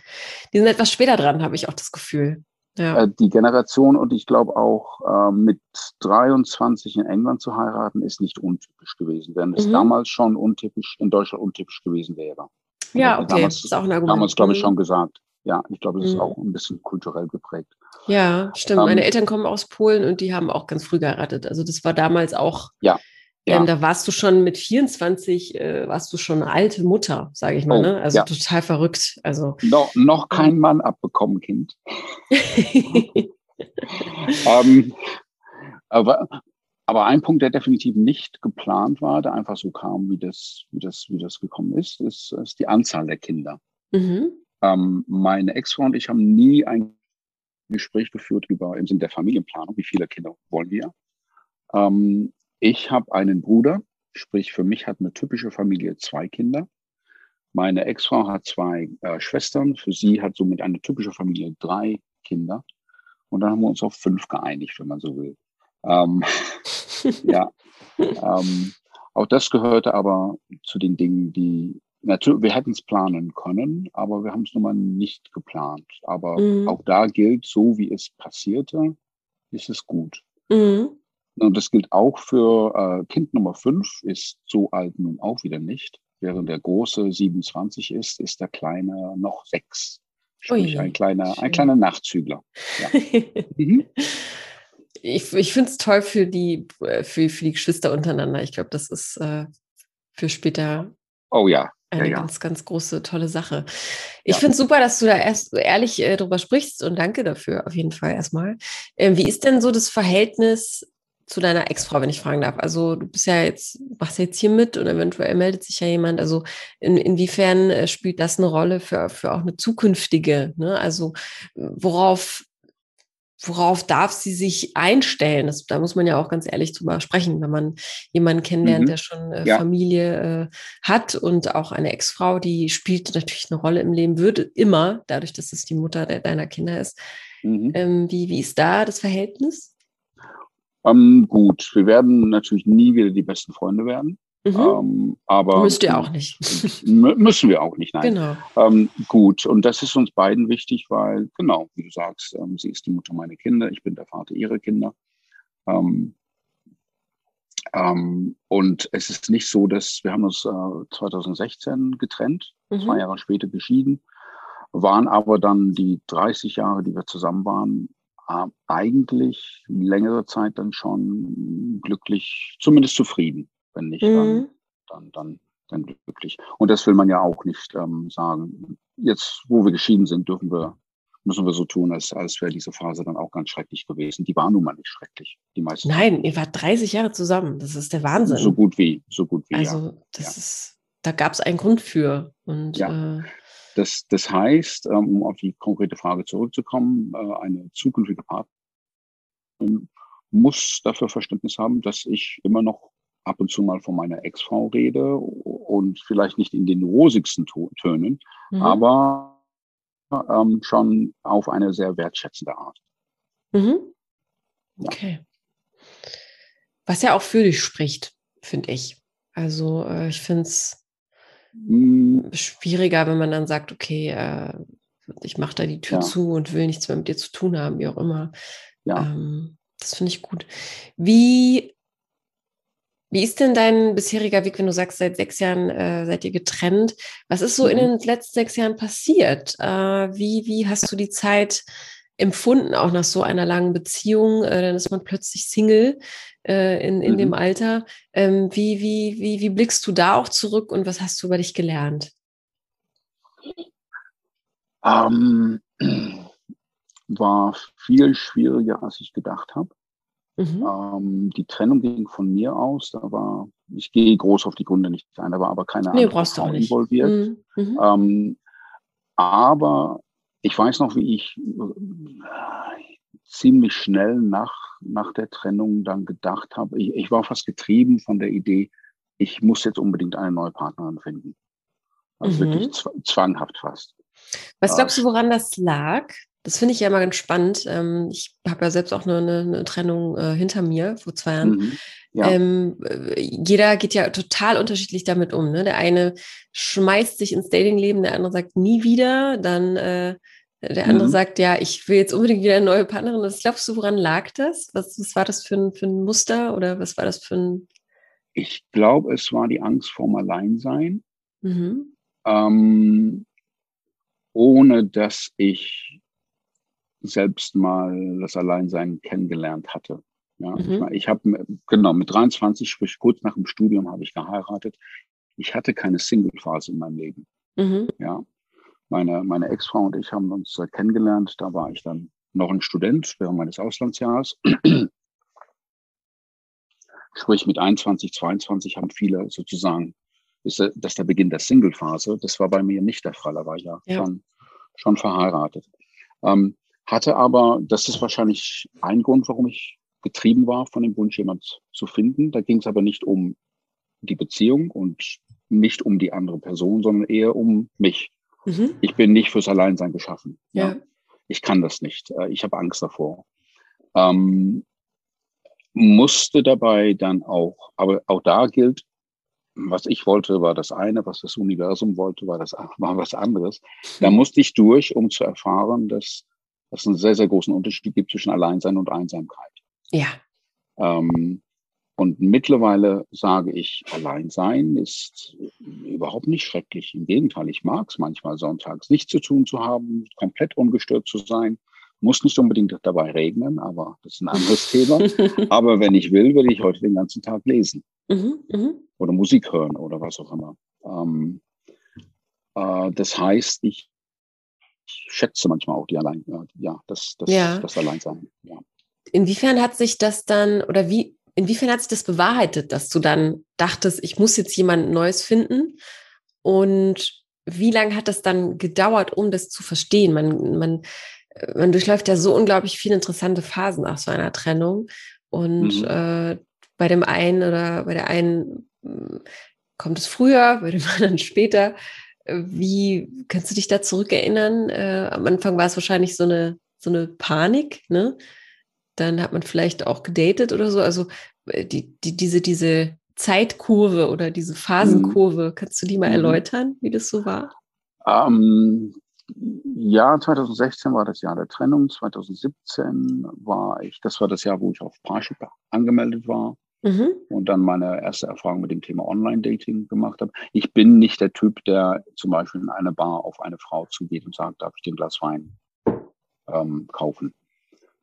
Speaker 1: die sind etwas später dran, habe ich auch das Gefühl.
Speaker 2: Ja. Äh, die Generation und ich glaube auch äh, mit 23 in England zu heiraten, ist nicht untypisch gewesen, während es mhm. damals schon untypisch, in Deutschland untypisch gewesen wäre.
Speaker 1: Ja, okay. Damals,
Speaker 2: ist auch ein Argument. Damals, glaube ich, mhm. schon gesagt. Ja, ich glaube, es ist mhm. auch ein bisschen kulturell geprägt.
Speaker 1: Ja, stimmt. Ähm, Meine Eltern kommen aus Polen und die haben auch ganz früh geheiratet. Also das war damals auch
Speaker 2: ja.
Speaker 1: Ja. Ähm, da warst du schon mit 24, äh, warst du schon eine alte Mutter, sage ich mal. Oh, ne? Also ja. total verrückt. Also
Speaker 2: no, noch kein Mann abbekommen, Kind. <laughs> ähm, aber, aber ein Punkt, der definitiv nicht geplant war, der einfach so kam, wie das, wie das, wie das gekommen ist, ist, ist die Anzahl der Kinder. Mhm. Ähm, meine Ex-Frau und ich haben nie ein Gespräch geführt über im Sinne der Familienplanung, wie viele Kinder wollen wir. Ähm, ich habe einen Bruder, sprich für mich hat eine typische Familie zwei Kinder. Meine Ex-Frau hat zwei äh, Schwestern, für sie hat somit eine typische Familie drei Kinder. Und dann haben wir uns auf fünf geeinigt, wenn man so will. Ähm, <laughs> ja, ähm, auch das gehörte aber zu den Dingen, die natürlich, wir hätten es planen können, aber wir haben es nun mal nicht geplant. Aber mhm. auch da gilt, so wie es passierte, ist es gut. Mhm. Und das gilt auch für äh, Kind Nummer 5, ist so alt nun auch wieder nicht. Während der große 27 ist, ist der kleine noch 6. Sprich, Ui, ein kleiner, ein kleiner Nachzügler. Ja. <laughs>
Speaker 1: mhm. Ich, ich finde es toll für die, für, für die Geschwister untereinander. Ich glaube, das ist äh, für später
Speaker 2: oh, ja.
Speaker 1: eine
Speaker 2: ja, ja.
Speaker 1: ganz, ganz große, tolle Sache. Ich finde es super, dass du da erst ehrlich äh, drüber sprichst und danke dafür auf jeden Fall erstmal. Ähm, wie ist denn so das Verhältnis zu deiner Ex-Frau, wenn ich fragen darf. Also du bist ja jetzt, machst jetzt hier mit und eventuell meldet sich ja jemand. Also in, inwiefern äh, spielt das eine Rolle für, für auch eine zukünftige? Ne? Also worauf, worauf darf sie sich einstellen? Das, da muss man ja auch ganz ehrlich drüber sprechen, wenn man jemanden kennenlernt, mhm. der schon äh, ja. Familie äh, hat und auch eine Ex-Frau, die spielt natürlich eine Rolle im Leben, würde immer, dadurch, dass es die Mutter de deiner Kinder ist. Mhm. Ähm, wie, wie ist da das Verhältnis?
Speaker 2: Ähm, gut, wir werden natürlich nie wieder die besten Freunde werden. Mhm. Ähm, aber
Speaker 1: müsst ihr auch nicht. <laughs>
Speaker 2: müssen wir auch nicht, nein.
Speaker 1: Genau.
Speaker 2: Ähm, gut, und das ist uns beiden wichtig, weil, genau, wie du sagst, ähm, sie ist die Mutter meiner Kinder, ich bin der Vater ihrer Kinder. Ähm, ähm, und es ist nicht so, dass wir haben uns äh, 2016 getrennt, mhm. zwei Jahre später geschieden, waren aber dann die 30 Jahre, die wir zusammen waren, eigentlich längere Zeit dann schon glücklich, zumindest zufrieden, wenn nicht mhm. dann, dann, dann, dann glücklich. Und das will man ja auch nicht ähm, sagen. Jetzt, wo wir geschieden sind, dürfen wir, müssen wir so tun, als, als wäre diese Phase dann auch ganz schrecklich gewesen. Die war nun mal nicht schrecklich. Die meisten.
Speaker 1: Nein, ihr wart 30 Jahre zusammen. Das ist der Wahnsinn.
Speaker 2: So gut wie, so gut wie.
Speaker 1: Also, ja. das ja. ist, da gab es einen Grund für. Und
Speaker 2: ja. Äh, das, das heißt, ähm, um auf die konkrete Frage zurückzukommen, äh, eine zukünftige Partnerin muss dafür Verständnis haben, dass ich immer noch ab und zu mal von meiner Ex-Frau rede und vielleicht nicht in den rosigsten Tönen, mhm. aber ähm, schon auf eine sehr wertschätzende Art.
Speaker 1: Mhm. Okay. Was ja auch für dich spricht, finde ich. Also äh, ich finde es. Schwieriger, wenn man dann sagt, okay, äh, ich mache da die Tür ja. zu und will nichts mehr mit dir zu tun haben, wie auch immer. Ja. Ähm, das finde ich gut. Wie, wie ist denn dein bisheriger Weg, wenn du sagst, seit sechs Jahren äh, seid ihr getrennt? Was ist so mhm. in den letzten sechs Jahren passiert? Äh, wie, wie hast du die Zeit empfunden, auch nach so einer langen Beziehung? Äh, dann ist man plötzlich Single äh, in, in mhm. dem Alter. Ähm, wie, wie, wie, wie blickst du da auch zurück und was hast du über dich gelernt?
Speaker 2: Ähm, war viel schwieriger, als ich gedacht habe. Mhm. Ähm, die Trennung ging von mir aus. Da war, ich gehe groß auf die Gründe nicht ein, da war aber keine
Speaker 1: nee, andere Frau
Speaker 2: involviert. Mhm. mhm. Ähm, aber ich weiß noch, wie ich äh, ziemlich schnell nach, nach der Trennung dann gedacht habe, ich, ich war fast getrieben von der Idee, ich muss jetzt unbedingt eine neue Partnerin finden. Also mhm. wirklich zwanghaft fast.
Speaker 1: Was glaubst du, woran das lag? Das finde ich ja immer ganz spannend. Ähm, ich habe ja selbst auch eine, eine, eine Trennung äh, hinter mir vor zwei Jahren. Mhm. Ja. Ähm, äh, jeder geht ja total unterschiedlich damit um. Ne? Der eine schmeißt sich ins Datingleben, der andere sagt nie wieder. Dann äh, der andere mhm. sagt, ja, ich will jetzt unbedingt wieder eine neue Partnerin. Was glaubst du, woran lag das? Was, was war das für ein, für ein Muster oder was war das für ein?
Speaker 2: Ich glaube, es war die Angst vorm Alleinsein. Mhm. Ähm, ohne dass ich selbst mal das Alleinsein kennengelernt hatte. Ja, mhm. ich, ich habe genau mit 23, sprich kurz nach dem Studium, habe ich geheiratet. Ich hatte keine Single-Phase in meinem Leben. Mhm. Ja, meine meine Ex-Frau und ich haben uns äh, kennengelernt. Da war ich dann noch ein Student während meines Auslandsjahres. <clears throat> Sprich mit 21, 22 haben viele sozusagen ist das der Beginn der Single-Phase. Das war bei mir nicht der Fall. Da war ich ja, ja. Schon, schon verheiratet. Ähm, hatte aber, das ist wahrscheinlich ein Grund, warum ich getrieben war von dem Wunsch, jemand zu finden. Da ging es aber nicht um die Beziehung und nicht um die andere Person, sondern eher um mich. Mhm. Ich bin nicht fürs Alleinsein geschaffen. Ja. ja. Ich kann das nicht. Äh, ich habe Angst davor. Ähm, musste dabei dann auch, aber auch da gilt, was ich wollte, war das eine, was das Universum wollte, war das <laughs> war was anderes. Da musste ich durch, um zu erfahren, dass dass es einen sehr, sehr großen Unterschied gibt zwischen Alleinsein und Einsamkeit.
Speaker 1: Ja.
Speaker 2: Ähm, und mittlerweile sage ich, Alleinsein ist überhaupt nicht schrecklich. Im Gegenteil, ich mag es manchmal sonntags nichts zu tun zu haben, komplett ungestört zu sein. Muss nicht unbedingt dabei regnen, aber das ist ein anderes <laughs> Thema. Aber wenn ich will, würde ich heute den ganzen Tag lesen. Mhm, mh. Oder Musik hören oder was auch immer. Ähm, äh, das heißt, ich schätze manchmal auch die Allein, ja, das, das, ja. das Alleinsein. Ja.
Speaker 1: Inwiefern hat sich das dann oder wie, inwiefern hat sich das bewahrheitet, dass du dann dachtest, ich muss jetzt jemand Neues finden? Und wie lange hat das dann gedauert, um das zu verstehen? Man, man, man durchläuft ja so unglaublich viele interessante Phasen nach so einer Trennung. Und mhm. äh, bei dem einen oder bei der einen hm, kommt es früher, <laughs> bei dem anderen später. Wie kannst du dich da zurückerinnern? Äh, am Anfang war es wahrscheinlich so eine, so eine Panik, ne? Dann hat man vielleicht auch gedatet oder so. Also äh, die, die, diese, diese Zeitkurve oder diese Phasenkurve, mhm. kannst du die mal mhm. erläutern, wie das so war?
Speaker 2: Ähm, ja, 2016 war das Jahr der Trennung. 2017 war ich, das war das Jahr, wo ich auf Parship angemeldet war mhm. und dann meine erste Erfahrung mit dem Thema Online-Dating gemacht habe. Ich bin nicht der Typ, der zum Beispiel in eine Bar auf eine Frau zugeht und sagt, darf ich den Glas Wein ähm, kaufen?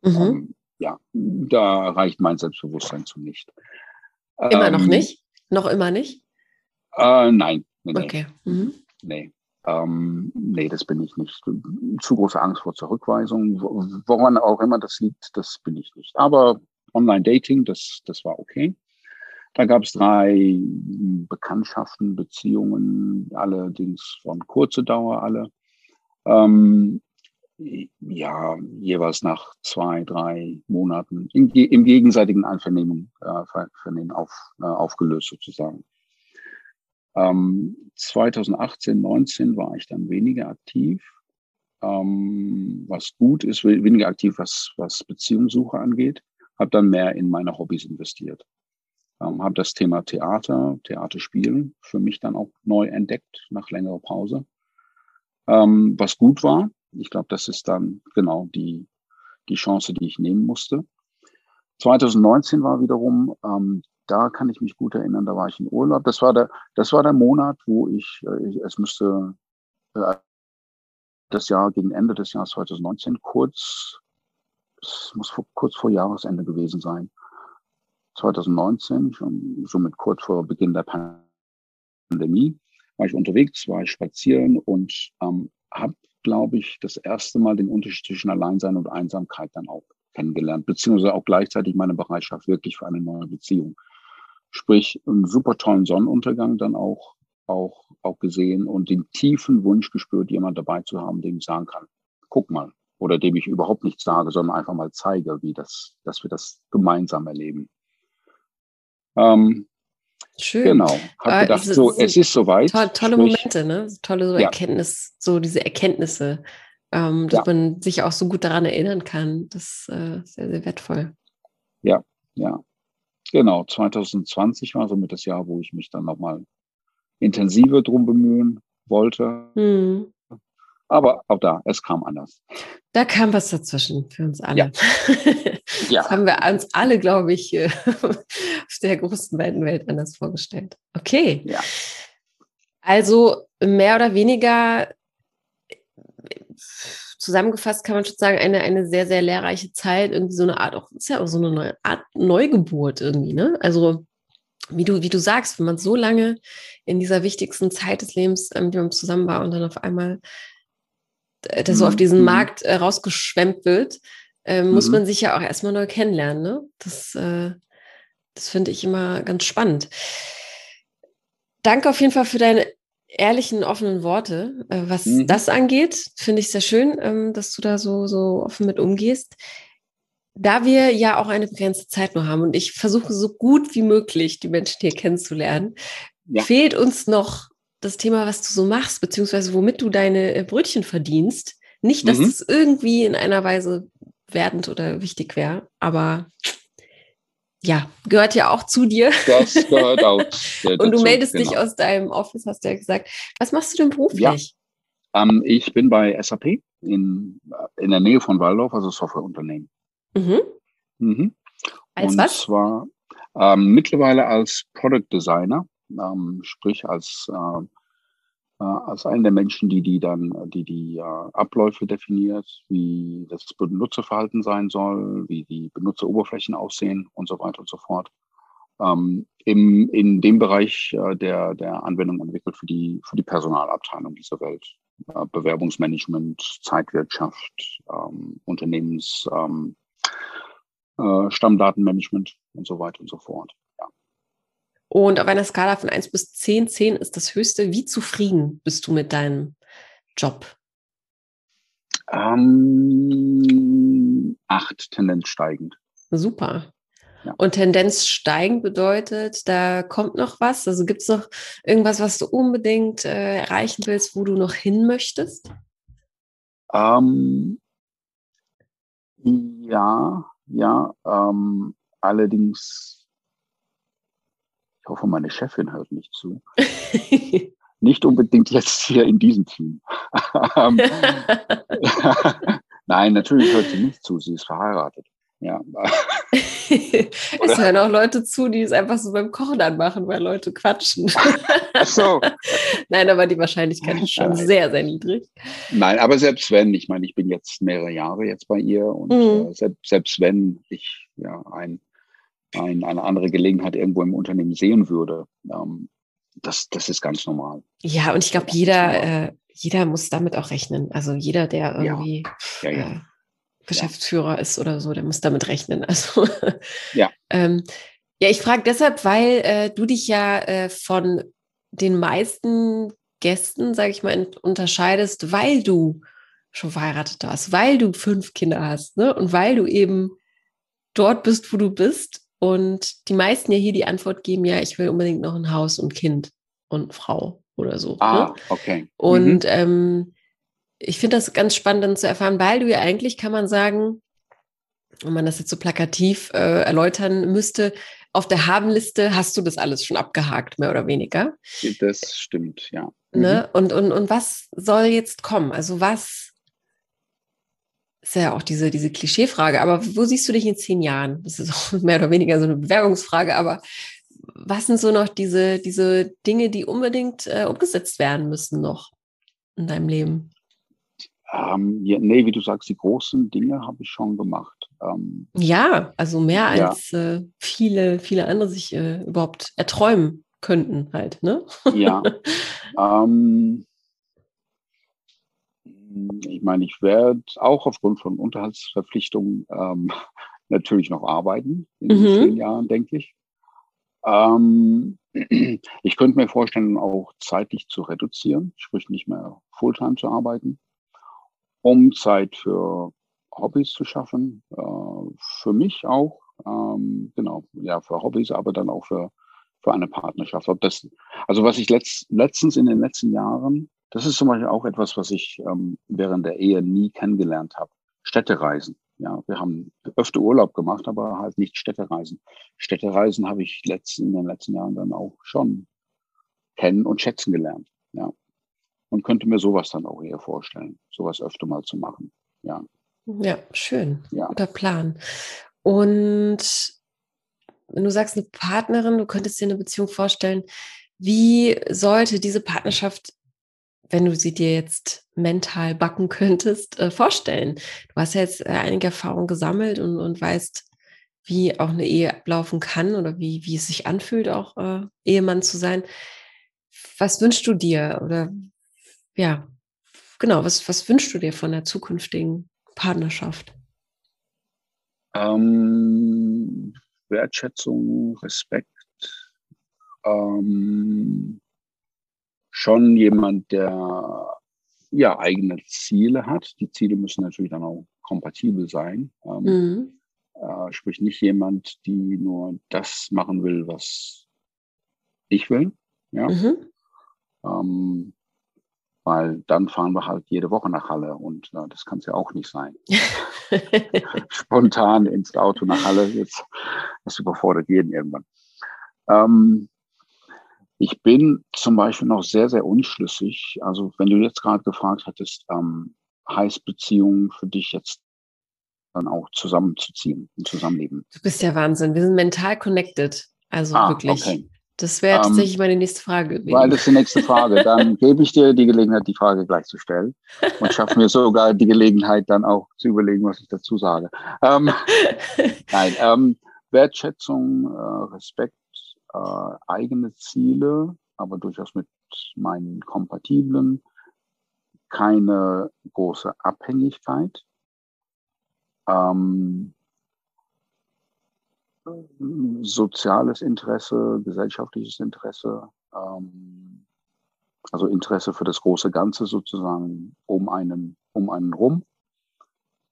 Speaker 2: Mhm. Ähm, ja, da reicht mein Selbstbewusstsein zu nicht.
Speaker 1: Immer ähm, noch nicht? Noch immer nicht?
Speaker 2: Äh, nein. Nee,
Speaker 1: okay. Mhm.
Speaker 2: Nee. Ähm, nee, das bin ich nicht. Zu große Angst vor Zurückweisung. Woran auch immer das liegt, das bin ich nicht. Aber Online-Dating, das, das war okay. Da gab es drei Bekanntschaften, Beziehungen, allerdings von kurzer Dauer alle. Ähm, ja, jeweils nach zwei, drei Monaten im, im gegenseitigen Einvernehmen äh, Vernehmen auf, äh, aufgelöst sozusagen. Ähm, 2018, 19 war ich dann weniger aktiv, ähm, was gut ist, weniger aktiv, was, was Beziehungssuche angeht habe dann mehr in meine Hobbys investiert. Ähm, habe das Thema Theater, Theaterspielen für mich dann auch neu entdeckt nach längerer Pause. Ähm, was gut war. Ich glaube, das ist dann genau die, die Chance, die ich nehmen musste. 2019 war wiederum, ähm, da kann ich mich gut erinnern, da war ich in Urlaub. Das war der, das war der Monat, wo ich, äh, es müsste äh, das Jahr gegen Ende des Jahres 2019 kurz es muss vor, kurz vor Jahresende gewesen sein. 2019, schon, somit kurz vor Beginn der Pandemie, war ich unterwegs, war ich spazieren und ähm, habe, glaube ich, das erste Mal den Unterschied zwischen Alleinsein und Einsamkeit dann auch kennengelernt, beziehungsweise auch gleichzeitig meine Bereitschaft wirklich für eine neue Beziehung. Sprich, einen super tollen Sonnenuntergang dann auch, auch, auch gesehen und den tiefen Wunsch gespürt, jemand dabei zu haben, dem ich sagen kann, guck mal, oder dem ich überhaupt nichts sage, sondern einfach mal zeige, wie das, dass wir das gemeinsam erleben. Ähm,
Speaker 1: Schön.
Speaker 2: Genau. Hab äh, gedacht, so, es ist soweit.
Speaker 1: To tolle Momente, ne? Tolle so ja. Erkenntnis, so diese Erkenntnisse, ähm, dass ja. man sich auch so gut daran erinnern kann. Das ist äh, sehr, sehr wertvoll.
Speaker 2: Ja, ja. Genau. 2020 war somit das Jahr, wo ich mich dann nochmal intensiver drum bemühen wollte. Hm. Aber auch da, es kam anders.
Speaker 1: Da kam was dazwischen für uns alle. Ja. <laughs> ja. Das haben wir uns alle, glaube ich, <laughs> auf der großen weiten Welt anders vorgestellt. Okay. Ja. Also mehr oder weniger zusammengefasst kann man schon sagen, eine, eine sehr, sehr lehrreiche Zeit, irgendwie so eine Art, auch ist ja auch so eine Art Neugeburt irgendwie, ne? Also wie du, wie du sagst, wenn man so lange in dieser wichtigsten Zeit des Lebens, ähm, die man zusammen war und dann auf einmal äh, der so auf diesen mhm. Markt äh, rausgeschwemmt wird, äh, muss mhm. man sich ja auch erstmal neu kennenlernen. Ne? Das, äh, das finde ich immer ganz spannend. Danke auf jeden Fall für deine ehrlichen, offenen Worte. Äh, was mhm. das angeht, finde ich sehr schön, ähm, dass du da so, so offen mit umgehst. Da wir ja auch eine begrenzte Zeit nur haben und ich versuche so gut wie möglich die Menschen hier kennenzulernen, ja. fehlt uns noch das Thema, was du so machst, beziehungsweise womit du deine äh, Brötchen verdienst. Nicht, dass mhm. es irgendwie in einer Weise werdend oder wichtig wäre, aber ja, gehört ja auch zu dir.
Speaker 2: Das gehört auch.
Speaker 1: Dazu, <laughs> Und du meldest genau. dich aus deinem Office, hast du ja gesagt. Was machst du denn beruflich? Ja.
Speaker 2: Ähm, ich bin bei SAP in, in der Nähe von Waldorf, also Softwareunternehmen. Mhm. Mhm.
Speaker 1: Als
Speaker 2: Und
Speaker 1: was?
Speaker 2: zwar ähm, mittlerweile als Product Designer ähm, sprich als, äh, äh, als einer der Menschen, die die dann, die die äh, Abläufe definiert, wie das Benutzerverhalten sein soll, wie die Benutzeroberflächen aussehen und so weiter und so fort. Ähm, im, in dem Bereich äh, der, der Anwendung entwickelt für die, für die Personalabteilung dieser Welt. Äh, Bewerbungsmanagement, Zeitwirtschaft, ähm, Unternehmens, ähm, äh, Stammdatenmanagement und so weiter und so fort.
Speaker 1: Und auf einer Skala von 1 bis 10, 10 ist das höchste. Wie zufrieden bist du mit deinem Job?
Speaker 2: Ähm, acht, Tendenz steigend.
Speaker 1: Super. Ja. Und Tendenz steigend bedeutet, da kommt noch was. Also gibt es noch irgendwas, was du unbedingt äh, erreichen willst, wo du noch hin möchtest?
Speaker 2: Ähm, ja, ja. Ähm, allerdings ich hoffe, meine Chefin hört nicht zu. <laughs> nicht unbedingt jetzt hier in diesem Team. <laughs> Ähm, <laughs> Nein, natürlich hört sie nicht zu. Sie ist verheiratet. Ja.
Speaker 1: es hören auch Leute zu, die es einfach so beim Kochen anmachen, weil Leute quatschen.
Speaker 2: Ach so.
Speaker 1: Nein, aber die Wahrscheinlichkeit ist schon sehr, sehr niedrig.
Speaker 2: Nein, aber selbst wenn, ich meine, ich bin jetzt mehrere Jahre jetzt bei ihr und mhm. äh, selbst, selbst wenn ich ja ein ein, eine andere Gelegenheit irgendwo im Unternehmen sehen würde. Ähm, das, das ist ganz normal.
Speaker 1: Ja, und ich glaube, jeder, äh, jeder muss damit auch rechnen. Also jeder, der irgendwie ja. Ja, ja. Äh, Geschäftsführer ist oder so, der muss damit rechnen. <laughs> Also ja. ähm, ja, ich frage deshalb, weil äh, du dich ja äh, von den meisten Gästen, sage ich mal, unterscheidest, weil du schon verheiratet hast, weil du fünf Kinder hast, ne? Und weil du eben dort bist, wo du bist und die meisten ja hier die Antwort geben, ja, ich will unbedingt noch ein Haus und Kind und Frau oder so.
Speaker 2: Ah, ne? okay.
Speaker 1: Und mhm. ähm, ich finde das ganz spannend dann zu erfahren, weil du ja eigentlich, kann man sagen, wenn man das jetzt so plakativ äh, erläutern müsste, auf der Habenliste hast du das alles schon abgehakt, mehr oder weniger.
Speaker 2: Das stimmt, ja.
Speaker 1: Ne? Mhm. Und, und, und was soll jetzt kommen? Also was ist ja auch diese, diese Klischeefrage, aber wo siehst du dich in zehn Jahren? Das ist auch <laughs> mehr oder weniger so eine Bewerbungsfrage, aber was sind so noch diese, diese Dinge, die unbedingt äh, umgesetzt werden müssen noch in deinem Leben?
Speaker 2: Ähm, ja, nee, wie du sagst, die großen Dinge habe ich schon gemacht. Ähm,
Speaker 1: ja, also mehr ja. als äh, viele, viele andere sich äh, überhaupt erträumen könnten halt, ne?
Speaker 2: Ja. <laughs> ähm, ich meine, ich werde auch aufgrund von Unterhaltsverpflichtungen ähm, <laughs> natürlich noch arbeiten in mhm. zehn Jahren, denke ich. Ähm, <clears throat> ich könnte mir vorstellen, auch zeitlich zu reduzieren, sprich nicht mehr Fulltime zu arbeiten, um Zeit für Hobbys zu schaffen, äh, für mich auch, ähm, genau, ja, für Hobbys, aber dann auch für, für eine Partnerschaft. Ob das, also was ich letzt, letztens in den letzten Jahren, das ist zum Beispiel auch etwas, was ich ähm, während der Ehe nie kennengelernt habe. Städtereisen. Ja, wir haben öfter Urlaub gemacht, aber halt nicht Städtereisen. Städtereisen habe ich letzten, in den letzten Jahren dann auch schon kennen und schätzen gelernt. Ja. Und könnte mir sowas dann auch eher vorstellen, sowas öfter mal zu machen. Ja.
Speaker 1: Ja, schön. Ja. Guter Plan. Und wenn du sagst, eine Partnerin, du könntest dir eine Beziehung vorstellen, wie sollte diese Partnerschaft wenn du sie dir jetzt mental backen könntest, äh, vorstellen? Du hast ja jetzt äh, einige Erfahrungen gesammelt und, und weißt, wie auch eine Ehe ablaufen kann oder wie, wie es sich anfühlt, auch äh, Ehemann zu sein. Was wünschst du dir? Oder ja, genau, was, was wünschst du dir von der zukünftigen Partnerschaft?
Speaker 2: Ähm, Wertschätzung, Respekt, ähm, schon jemand, der ja eigene Ziele hat. Die Ziele müssen natürlich dann auch kompatibel sein. Ähm, mhm. äh, sprich nicht jemand, die nur das machen will, was ich will. Ja. Mhm. Ähm, weil dann fahren wir halt jede Woche nach Halle und äh, das kann es ja auch nicht sein. <laughs> Spontan ins Auto nach Halle, jetzt, das überfordert jeden irgendwann. Ähm, ich bin zum Beispiel noch sehr, sehr unschlüssig. Also wenn du jetzt gerade gefragt hättest, ähm, heißt Beziehungen für dich jetzt dann auch zusammenzuziehen und zusammenleben?
Speaker 1: Du bist ja Wahnsinn. Wir sind mental connected. Also ah, wirklich. Okay. Das wäre ähm, tatsächlich meine nächste Frage.
Speaker 2: Gewesen. Weil das ist die nächste Frage. Dann <laughs> gebe ich dir die Gelegenheit, die Frage gleich zu stellen und schaffe mir sogar die Gelegenheit, dann auch zu überlegen, was ich dazu sage. Ähm, <laughs> nein, ähm, Wertschätzung, äh, Respekt äh, eigene Ziele, aber durchaus mit meinen kompatiblen, keine große Abhängigkeit. Ähm, soziales Interesse, gesellschaftliches Interesse, ähm, also Interesse für das große Ganze sozusagen um einen, um einen rum.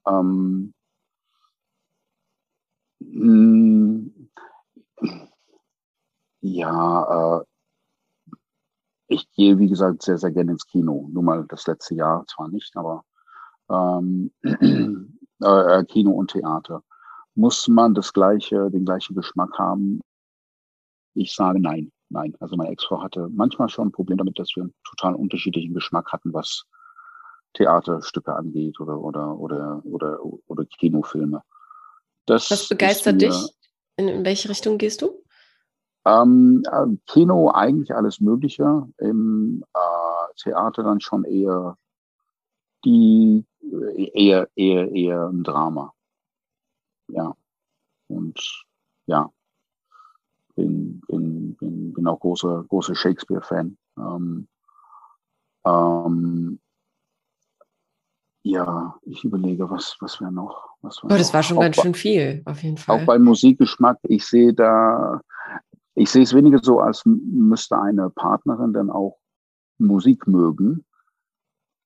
Speaker 2: Ähm, ja, äh, ich gehe, wie gesagt, sehr, sehr gerne ins Kino. Nur mal das letzte Jahr zwar nicht, aber ähm, <clears throat> äh, äh, Kino und Theater. Muss man das gleiche, den gleichen Geschmack haben? Ich sage nein, nein. Also meine Ex-Frau hatte manchmal schon ein Problem damit, dass wir einen total unterschiedlichen Geschmack hatten, was Theaterstücke angeht oder oder oder oder oder Kinofilme.
Speaker 1: Das was begeistert mir, dich? In, in welche Richtung gehst du?
Speaker 2: Ähm, äh, Kino eigentlich alles Mögliche, im äh, Theater dann schon eher die äh, eher eher eher ein Drama. Ja. Und ja, bin, bin, bin, bin auch großer, großer Shakespeare-Fan. Ähm, ähm, ja, ich überlege, was, was wäre noch. Was
Speaker 1: wär oh, das noch? war schon auch ganz schön viel, auf jeden Fall.
Speaker 2: Auch beim Musikgeschmack, ich sehe da, ich sehe es weniger so, als müsste eine Partnerin dann auch Musik mögen.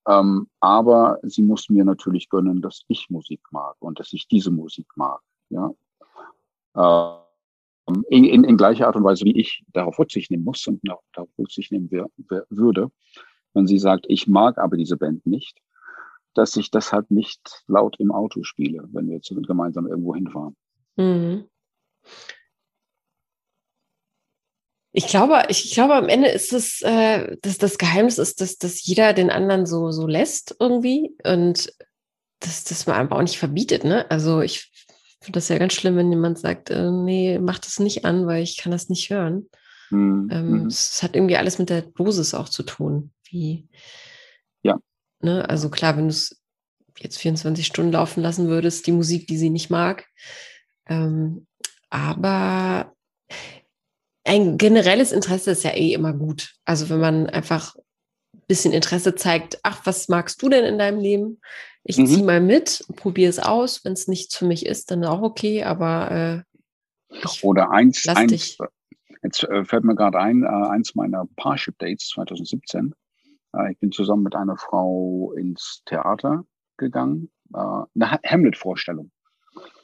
Speaker 2: Ähm, aber sie muss mir natürlich gönnen, dass ich Musik mag und dass ich diese Musik mag. Ja. Ähm, in, in, in gleicher Art und Weise, wie ich darauf Rücksicht nehmen muss und darauf Rücksicht nehmen wer, wer, würde, wenn sie sagt, ich mag aber diese Band nicht, dass ich das halt nicht laut im Auto spiele, wenn wir gemeinsam irgendwo hinfahren. Mhm.
Speaker 1: Ich glaube, ich, glaube, am Ende ist es, äh, dass das Geheimnis ist, dass, dass jeder den anderen so, so lässt irgendwie und dass, dass man einfach auch nicht verbietet. Ne? Also ich finde das ja ganz schlimm, wenn jemand sagt, äh, nee, mach das nicht an, weil ich kann das nicht hören. Mhm. Ähm, mhm. es hat irgendwie alles mit der Dosis auch zu tun. Wie,
Speaker 2: ja.
Speaker 1: Ne? Also klar, wenn du es jetzt 24 Stunden laufen lassen würdest, die Musik, die sie nicht mag. Ähm, aber ein generelles Interesse ist ja eh immer gut. Also wenn man einfach bisschen Interesse zeigt, ach, was magst du denn in deinem Leben? Ich mhm. ziehe mal mit, probiere es aus. Wenn es nichts für mich ist, dann auch okay, aber äh,
Speaker 2: oder eins, eins jetzt äh, fällt mir gerade ein, äh, eins meiner Parship-Dates 2017. Äh, ich bin zusammen mit einer Frau ins Theater gegangen, äh, eine Hamlet-Vorstellung.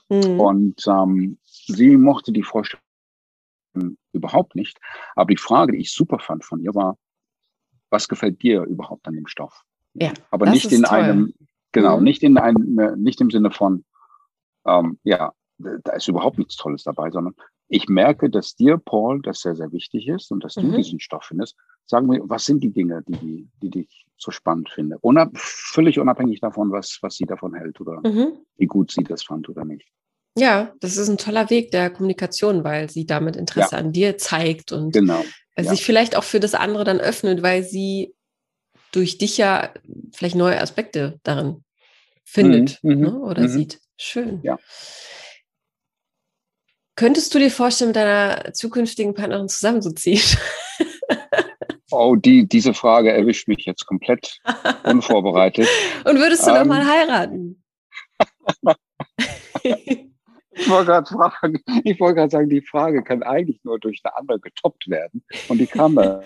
Speaker 2: Mhm. Und ähm, sie mochte die Vorstellung überhaupt nicht. Aber die Frage, die ich super fand von ihr, war, was gefällt dir überhaupt an dem Stoff?
Speaker 1: Ja,
Speaker 2: aber nicht in toll. einem, genau, mhm. nicht in einem, ne, nicht im Sinne von, ähm, ja, da ist überhaupt nichts Tolles dabei, sondern ich merke, dass dir, Paul, das sehr, sehr wichtig ist und dass mhm. du diesen Stoff findest. Sagen wir, was sind die Dinge, die, die dich so spannend finde? Unab völlig unabhängig davon, was, was sie davon hält oder mhm. wie gut sie das fand oder nicht.
Speaker 1: Ja, das ist ein toller Weg der Kommunikation, weil sie damit Interesse ja. an dir zeigt und
Speaker 2: genau.
Speaker 1: ja. sich vielleicht auch für das andere dann öffnet, weil sie durch dich ja vielleicht neue Aspekte darin findet mhm. ne? oder mhm. sieht. Schön.
Speaker 2: Ja.
Speaker 1: Könntest du dir vorstellen, mit deiner zukünftigen Partnerin zusammenzuziehen? <laughs>
Speaker 2: Oh, die, diese Frage erwischt mich jetzt komplett unvorbereitet. <laughs>
Speaker 1: Und würdest du ähm, noch mal heiraten? <laughs>
Speaker 2: ich wollte gerade fragen, ich wollte gerade sagen, die Frage kann eigentlich nur durch eine andere getoppt werden. Und die kam da.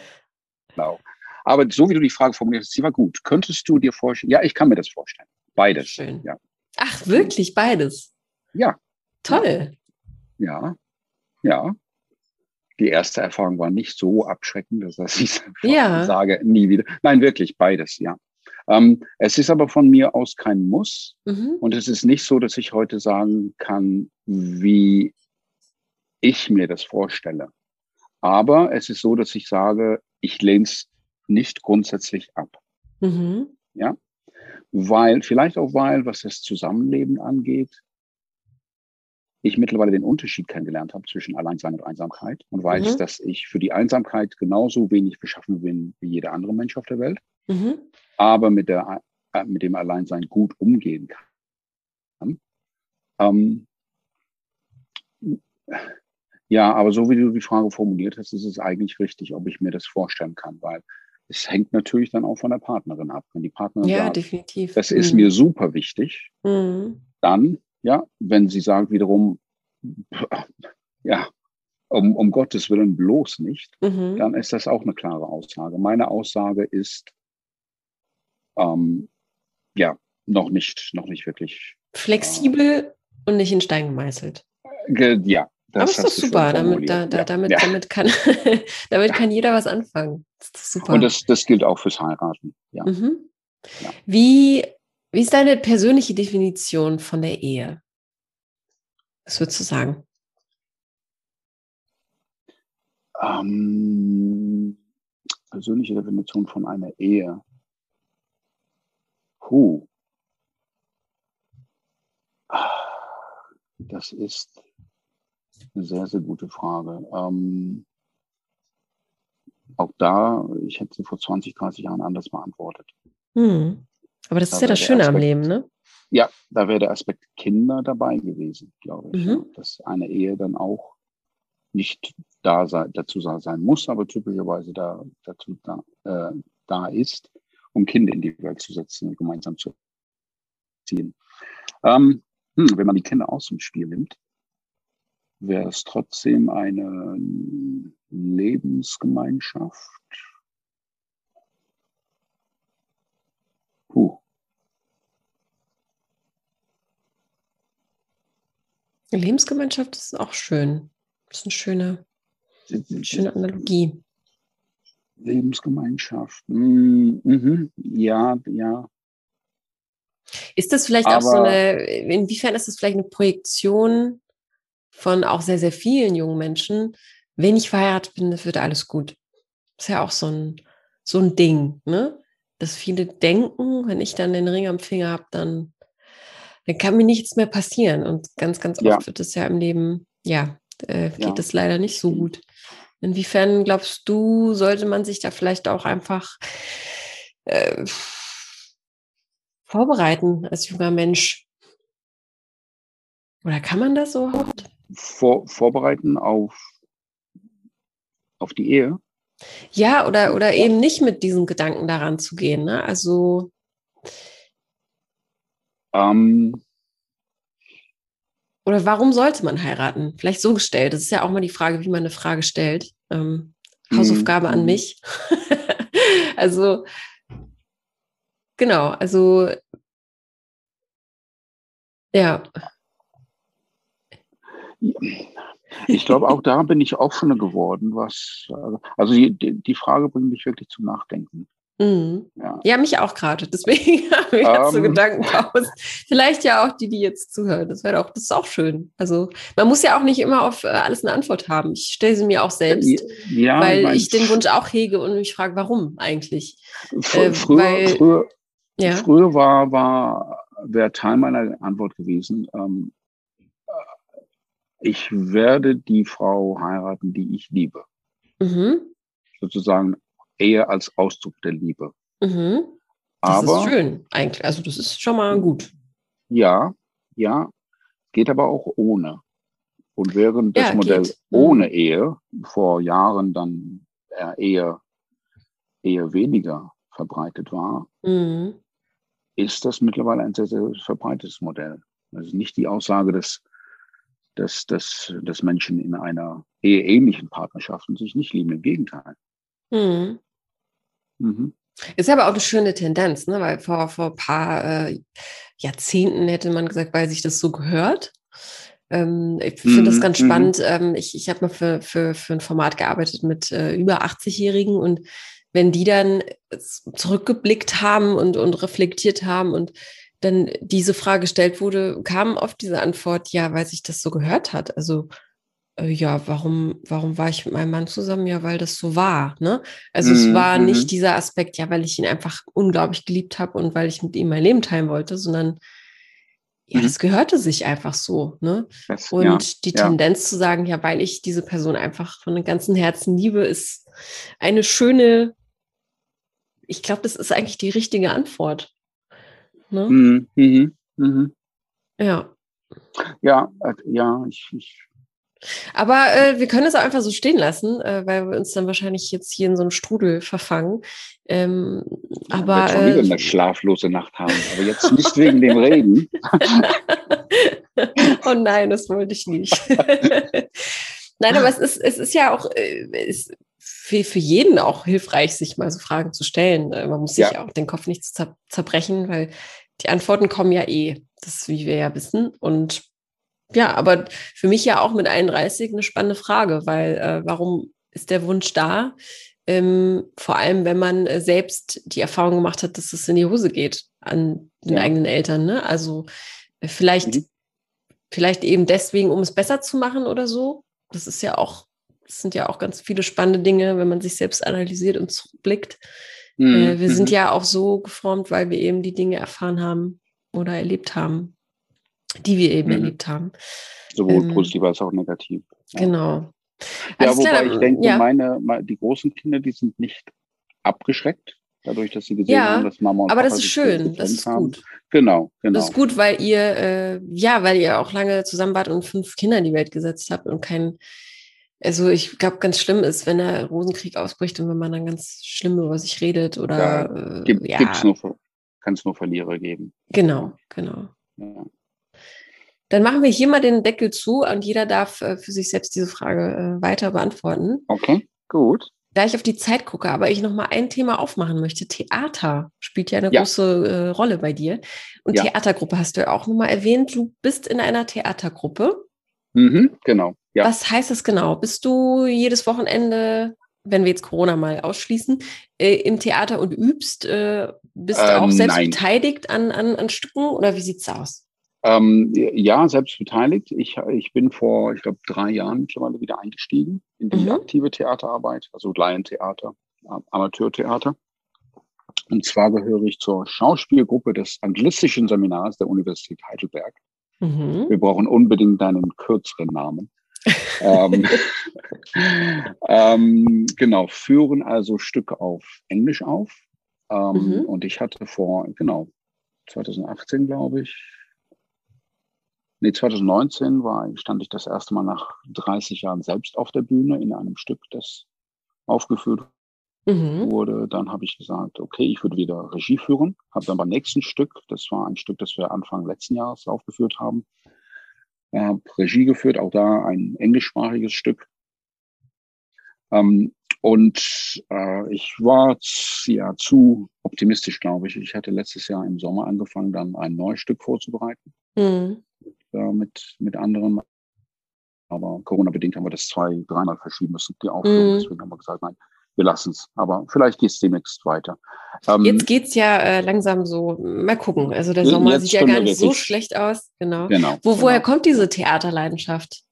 Speaker 2: Genau. <laughs> Aber so wie du die Frage formuliert hast, sie war gut. Könntest du dir vorstellen? Ja, ich kann mir das vorstellen. Beides.
Speaker 1: Schön.
Speaker 2: Ja.
Speaker 1: Ach, wirklich beides?
Speaker 2: Ja.
Speaker 1: Toll.
Speaker 2: Ja, ja. Die erste Erfahrung war nicht so abschreckend, dass ich <laughs>
Speaker 1: ja.
Speaker 2: sage, nie wieder. Nein, wirklich beides, ja. Ähm, es ist aber von mir aus kein Muss. Mhm. Und es ist nicht so, dass ich heute sagen kann, wie ich mir das vorstelle. Aber es ist so, dass ich sage, ich lehne es nicht grundsätzlich ab. Mhm. Ja. Weil, vielleicht auch weil, was das Zusammenleben angeht, ich mittlerweile den Unterschied kennengelernt habe zwischen Alleinsein und Einsamkeit und weiß, mhm. dass ich für die Einsamkeit genauso wenig beschaffen bin wie jeder andere Mensch auf der Welt, mhm. aber mit, der, äh, mit dem Alleinsein gut umgehen kann. Ähm, ja, aber so wie du die Frage formuliert hast, ist es eigentlich richtig, ob ich mir das vorstellen kann, weil es hängt natürlich dann auch von der Partnerin ab. Wenn die Partnerin
Speaker 1: ja,
Speaker 2: sagt,
Speaker 1: definitiv.
Speaker 2: das ist mhm. mir super wichtig, mhm. dann ja, wenn sie sagt wiederum, ja, um, um Gottes Willen bloß nicht, mhm. dann ist das auch eine klare Aussage. Meine Aussage ist, ähm, ja, noch nicht, noch nicht wirklich.
Speaker 1: Flexibel äh, und nicht in Stein gemeißelt.
Speaker 2: Äh, ja.
Speaker 1: Das Aber ist doch super, damit, da, da, ja. damit, ja. damit, kann, <laughs> damit kann jeder was anfangen.
Speaker 2: Das super. Und das, das gilt auch fürs Heiraten. Ja. Mhm.
Speaker 1: Wie wie ist deine persönliche Definition von der Ehe? Was würdest du sagen?
Speaker 2: Ähm, persönliche Definition von einer Ehe. Puh. Das ist eine sehr, sehr gute Frage. Ähm, auch da, ich hätte sie vor 20, 30 Jahren anders beantwortet.
Speaker 1: Hm. Aber das da ist ja das Schöne Aspekt, am Leben, ne?
Speaker 2: Ja, da wäre der Aspekt Kinder dabei gewesen, glaube ich. Mhm. Ja, dass eine Ehe dann auch nicht da sei, dazu sein muss, aber typischerweise da, dazu da, äh, da ist, um Kinder in die Welt zu setzen und gemeinsam zu ziehen. Ähm, hm, wenn man die Kinder aus dem Spiel nimmt, wäre es trotzdem eine Lebensgemeinschaft Puh.
Speaker 1: Lebensgemeinschaft ist auch schön. Das ist eine schöne, eine schöne Analogie.
Speaker 2: Lebensgemeinschaft. Mhm. Ja, ja.
Speaker 1: Ist das vielleicht Aber auch so eine, inwiefern ist das vielleicht eine Projektion von auch sehr, sehr vielen jungen Menschen? Wenn ich verheiratet bin, das wird alles gut. Das ist ja auch so ein, so ein Ding, ne? dass viele denken, wenn ich dann den Ring am Finger habe, dann, dann kann mir nichts mehr passieren. Und ganz, ganz oft ja. wird es ja im Leben, ja, äh, geht es ja. leider nicht so gut. Inwiefern glaubst du, sollte man sich da vielleicht auch einfach äh, vorbereiten als junger Mensch? Oder kann man das so
Speaker 2: Vor, vorbereiten auf, auf die Ehe?
Speaker 1: Ja, oder, oder eben nicht mit diesem Gedanken daran zu gehen. Ne? Also.
Speaker 2: Ähm,
Speaker 1: oder warum sollte man heiraten? Vielleicht so gestellt. Das ist ja auch mal die Frage, wie man eine Frage stellt. Ähm, Hausaufgabe an mhm. mich. <laughs> also, genau, also, ja.
Speaker 2: Ich glaube, auch da bin ich offener geworden, was, also die, die Frage bringt mich wirklich zum Nachdenken.
Speaker 1: Mhm. Ja. ja. mich auch gerade. <laughs> Deswegen habe ich jetzt so ähm. Gedanken raus. Vielleicht ja auch die, die jetzt zuhören. Das wäre auch, das ist auch schön. Also man muss ja auch nicht immer auf äh, alles eine Antwort haben. Ich stelle sie mir auch selbst, ja, weil ich, mein, ich, den Wunsch auch hege und mich frage, warum eigentlich?
Speaker 2: Fr äh, früher, weil, früher, ja? früher war, war wäre Teil meiner Antwort gewesen. Ähm, äh, ich werde die Frau heiraten, die ich liebe. Mhm. Sozusagen eher als Ausdruck der Liebe.
Speaker 1: Mhm. Das aber, ist schön, eigentlich. Also das ist schon mal gut.
Speaker 2: Ja, ja, geht aber auch ohne. Und während das ja, Modell geht. Mhm. ohne Ehe vor Jahren dann eher, eher weniger verbreitet war, mhm. ist das mittlerweile ein sehr, sehr verbreitetes Modell. Ist nicht die Aussage, dass, dass, dass, dass Menschen in einer eheähnlichen Partnerschaft sich nicht lieben. Im Gegenteil. Mhm.
Speaker 1: Mhm. Ist aber auch eine schöne Tendenz, ne? weil vor, vor ein paar äh, Jahrzehnten hätte man gesagt, weil sich das so gehört. Ähm, ich finde mhm. das ganz mhm. spannend. Ähm, ich ich habe mal für, für, für ein Format gearbeitet mit äh, über 80-Jährigen und wenn die dann zurückgeblickt haben und, und reflektiert haben und dann diese Frage gestellt wurde, kam oft diese Antwort, ja, weil sich das so gehört hat. Also ja, warum, warum war ich mit meinem Mann zusammen? Ja, weil das so war. Ne? Also mhm. es war nicht mhm. dieser Aspekt, ja, weil ich ihn einfach unglaublich geliebt habe und weil ich mit ihm mein Leben teilen wollte, sondern ja, mhm. gehörte sich einfach so. Ne? Das, und ja, die ja. Tendenz zu sagen, ja, weil ich diese Person einfach von ganzem Herzen liebe, ist eine schöne, ich glaube, das ist eigentlich die richtige Antwort. Ne? Mhm. Mhm. mhm. Ja.
Speaker 2: Ja, äh, ja, ich, ich
Speaker 1: aber äh, wir können es auch einfach so stehen lassen, äh, weil wir uns dann wahrscheinlich jetzt hier in so einem Strudel verfangen. Ähm, aber
Speaker 2: ich schon wieder äh, eine schlaflose Nacht haben, aber jetzt nicht wegen dem Regen. <laughs>
Speaker 1: oh nein, das wollte ich nicht. <laughs> nein, aber es ist, es ist ja auch äh, ist für, für jeden auch hilfreich, sich mal so Fragen zu stellen. Äh, man muss sich ja auch den Kopf nicht zer zerbrechen, weil die Antworten kommen ja eh. Das wie wir ja wissen. Und ja, aber für mich ja auch mit 31 eine spannende Frage, weil äh, warum ist der Wunsch da? Ähm, vor allem, wenn man äh, selbst die Erfahrung gemacht hat, dass es in die Hose geht an den ja. eigenen Eltern. Ne? Also äh, vielleicht, mhm. vielleicht eben deswegen, um es besser zu machen oder so. Das ist ja auch, das sind ja auch ganz viele spannende Dinge, wenn man sich selbst analysiert und zurückblickt. Mhm. Äh, wir sind mhm. ja auch so geformt, weil wir eben die Dinge erfahren haben oder erlebt haben, die wir eben mhm. erlebt haben.
Speaker 2: Sowohl ähm, positiv als auch negativ.
Speaker 1: Ja. Genau.
Speaker 2: Ja, Alles wobei klar, ich denke, ja. meine, die großen Kinder, die sind nicht abgeschreckt, dadurch, dass sie gesehen ja, haben, dass Mama und
Speaker 1: aber Papa das ist schön, das ist haben. gut.
Speaker 2: Genau, genau.
Speaker 1: Das ist gut, weil ihr, äh, ja, weil ihr auch lange zusammen wart und fünf Kinder in die Welt gesetzt habt und kein, also ich glaube, ganz schlimm ist, wenn der Rosenkrieg ausbricht und wenn man dann ganz schlimm über sich redet oder ja,
Speaker 2: äh, gibt, ja. nur, kann es nur Verlierer geben.
Speaker 1: Genau, genau. Ja. Dann machen wir hier mal den Deckel zu und jeder darf äh, für sich selbst diese Frage äh, weiter beantworten.
Speaker 2: Okay, gut.
Speaker 1: Da ich auf die Zeit gucke, aber ich noch mal ein Thema aufmachen möchte. Theater spielt ja eine ja. große äh, Rolle bei dir. Und ja. Theatergruppe hast du ja auch noch mal erwähnt. Du bist in einer Theatergruppe.
Speaker 2: Mhm, genau.
Speaker 1: Ja. Was heißt das genau? Bist du jedes Wochenende, wenn wir jetzt Corona mal ausschließen, äh, im Theater und übst? Äh, bist ähm, du auch selbst nein. beteiligt an, an, an Stücken oder wie sieht es aus?
Speaker 2: Ähm, ja, selbst beteiligt. Ich, ich bin vor, ich glaube, drei Jahren mittlerweile wieder eingestiegen in die mhm. aktive Theaterarbeit, also Laientheater, Amateurtheater. Und zwar gehöre ich zur Schauspielgruppe des anglistischen Seminars der Universität Heidelberg. Mhm. Wir brauchen unbedingt einen kürzeren Namen. <laughs> ähm, ähm, genau, führen also Stücke auf Englisch auf. Ähm, mhm. Und ich hatte vor, genau, 2018, glaube ich, Nee, 2019 war, stand ich das erste Mal nach 30 Jahren selbst auf der Bühne in einem Stück, das aufgeführt mhm. wurde. Dann habe ich gesagt, okay, ich würde wieder Regie führen. Habe dann beim nächsten Stück, das war ein Stück, das wir Anfang letzten Jahres aufgeführt haben, habe Regie geführt, auch da ein englischsprachiges Stück. Ähm, und äh, ich war ja zu optimistisch, glaube ich. Ich hatte letztes Jahr im Sommer angefangen, dann ein neues Stück vorzubereiten mhm. Äh, mit, mit anderen. Aber Corona-bedingt haben wir das zwei, dreimal verschieben müssen, die Aufführung. Mhm. Deswegen haben wir gesagt, nein, wir lassen es. Aber vielleicht geht es demnächst weiter.
Speaker 1: Ähm, jetzt geht es ja äh, langsam so, mal gucken. Also der Sommer sieht ja gar nicht so schlecht aus. Genau. genau Wo, woher genau. kommt diese Theaterleidenschaft?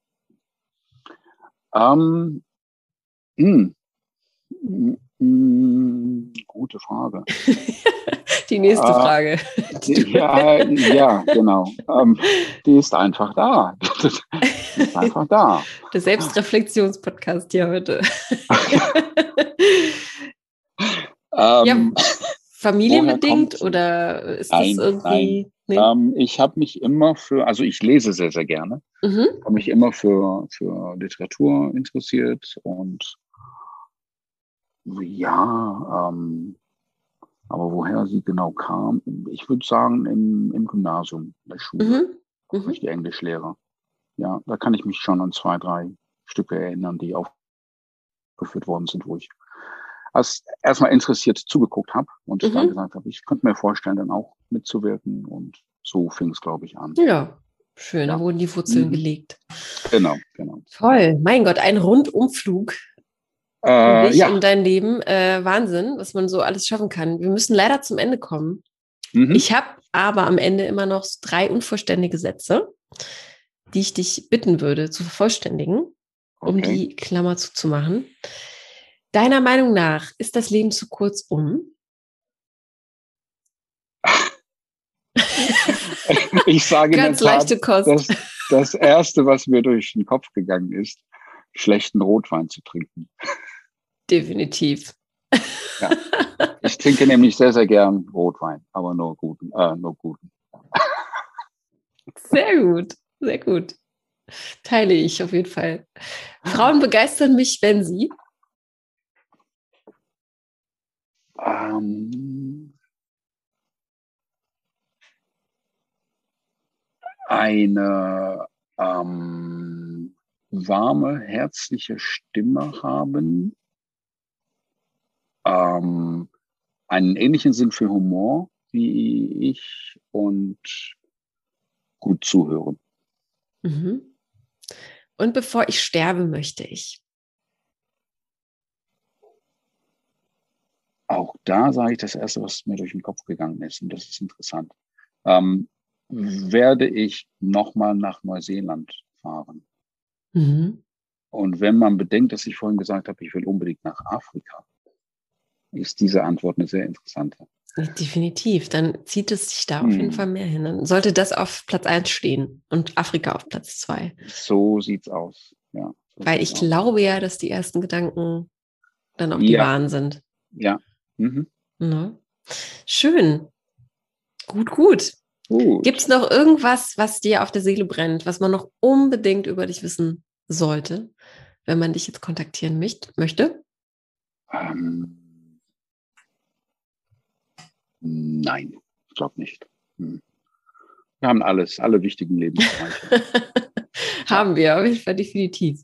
Speaker 2: Ähm, mh, mh, gute Frage. <laughs>
Speaker 1: die nächste äh, Frage.
Speaker 2: ja, ja, genau. Ähm, die ist einfach da. die ist einfach da. <laughs>
Speaker 1: Der Selbstreflexionspodcast hier heute. <laughs> ähm, ja, familienbedingt oder ist nein, das irgendwie.
Speaker 2: Nee? Ähm, ich habe mich immer für, also ich lese sehr, sehr gerne, mhm. habe mich immer für, für Literatur interessiert und ja, ähm, aber woher sie genau kam, ich würde sagen im, im Gymnasium, in der Schule, mhm. mhm. die Englischlehrer. Ja, da kann ich mich schon an zwei, drei Stücke erinnern, die aufgeführt worden sind, wo ich als erstmal interessiert zugeguckt habe und mhm. dann gesagt habe, ich könnte mir vorstellen, dann auch mitzuwirken. Und so fing es, glaube ich, an.
Speaker 1: Ja, schön, ja. da wurden die Wurzeln mhm. gelegt.
Speaker 2: Genau, genau.
Speaker 1: Toll, mein Gott, ein Rundumflug äh, dich ja. und dein Leben. Äh, Wahnsinn, was man so alles schaffen kann. Wir müssen leider zum Ende kommen. Mhm. Ich habe aber am Ende immer noch drei unvollständige Sätze, die ich dich bitten würde zu vervollständigen, okay. um die Klammer zuzumachen. Deiner Meinung nach ist das Leben zu kurz um? <laughs>
Speaker 2: ich sage Ganz leichte Kost. Das, das erste, was mir durch den Kopf gegangen ist, schlechten Rotwein zu trinken.
Speaker 1: Definitiv.
Speaker 2: Ja. <laughs> Ich trinke nämlich sehr, sehr gern Rotwein, aber nur guten, äh, nur guten.
Speaker 1: Sehr gut, sehr gut. Teile ich auf jeden Fall. Frauen begeistern mich, wenn sie
Speaker 2: ähm, eine ähm, warme, herzliche Stimme haben, ähm, einen ähnlichen Sinn für Humor wie ich und gut zuhören.
Speaker 1: Mhm. Und bevor ich sterbe, möchte ich.
Speaker 2: Auch da sage ich das Erste, was mir durch den Kopf gegangen ist, und das ist interessant. Ähm, werde ich nochmal nach Neuseeland fahren? Mhm. Und wenn man bedenkt, dass ich vorhin gesagt habe, ich will unbedingt nach Afrika, ist diese Antwort eine sehr interessante.
Speaker 1: Definitiv. Dann zieht es sich da auf jeden hm. Fall mehr hin. Dann sollte das auf Platz 1 stehen und Afrika auf Platz 2.
Speaker 2: So sieht's aus. Ja,
Speaker 1: so Weil ich aus. glaube ja, dass die ersten Gedanken dann auch ja. die wahren sind.
Speaker 2: Ja. Mhm.
Speaker 1: Ne? Schön. Gut, gut. gut. Gibt es noch irgendwas, was dir auf der Seele brennt, was man noch unbedingt über dich wissen sollte, wenn man dich jetzt kontaktieren möchte?
Speaker 2: Ähm, Nein, ich glaube nicht. Hm. Wir haben alles, alle wichtigen Lebensbereiche. <laughs>
Speaker 1: haben wir, auf jeden Fall definitiv.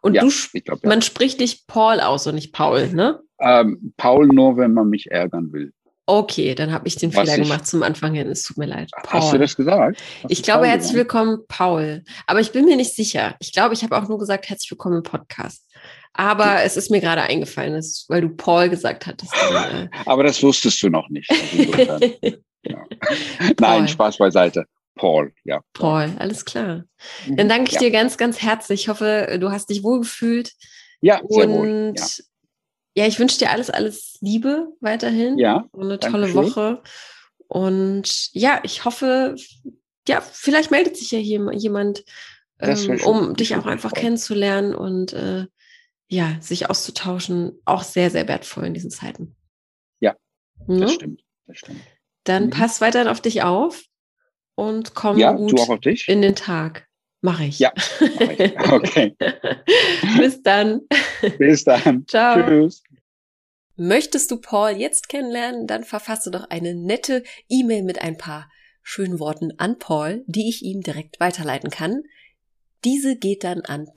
Speaker 1: Und ja, du, glaub, ja. man spricht dich Paul aus und nicht Paul, ne?
Speaker 2: Ähm, Paul nur, wenn man mich ärgern will.
Speaker 1: Okay, dann habe ich den Was Fehler ich, gemacht zum Anfang hin. Es tut mir leid.
Speaker 2: Paul. Hast du das gesagt?
Speaker 1: Hast ich glaube, Paul herzlich willkommen, Paul. Aber ich bin mir nicht sicher. Ich glaube, ich habe auch nur gesagt, herzlich willkommen im Podcast. Aber es ist mir gerade eingefallen, dass, weil du Paul gesagt hattest. Dann,
Speaker 2: äh <laughs> Aber das wusstest du noch nicht. <laughs> ja. Nein, Spaß beiseite. Paul, ja.
Speaker 1: Paul, alles klar. Mhm. Dann danke ich ja. dir ganz, ganz herzlich. Ich hoffe, du hast dich wohlgefühlt.
Speaker 2: Ja, sehr
Speaker 1: Und wohl. Ja. ja, ich wünsche dir alles, alles Liebe weiterhin.
Speaker 2: Ja.
Speaker 1: Und eine tolle schön. Woche. Und ja, ich hoffe, ja, vielleicht meldet sich ja hier jemand, ähm, um dich auch einfach kennenzulernen und äh, ja, sich auszutauschen, auch sehr, sehr wertvoll in diesen Zeiten.
Speaker 2: Ja, das ja? stimmt. Das stimmt.
Speaker 1: Dann mhm. pass weiterhin auf dich auf und komm ja, gut in den Tag. Mache ich.
Speaker 2: Ja, mach ich. <laughs> okay.
Speaker 1: Bis dann. <laughs>
Speaker 2: Bis dann.
Speaker 1: Ciao.
Speaker 2: Tschüss.
Speaker 1: Möchtest du Paul jetzt kennenlernen, dann verfasse doch eine nette E-Mail mit ein paar schönen Worten an Paul, die ich ihm direkt weiterleiten kann. Diese geht dann an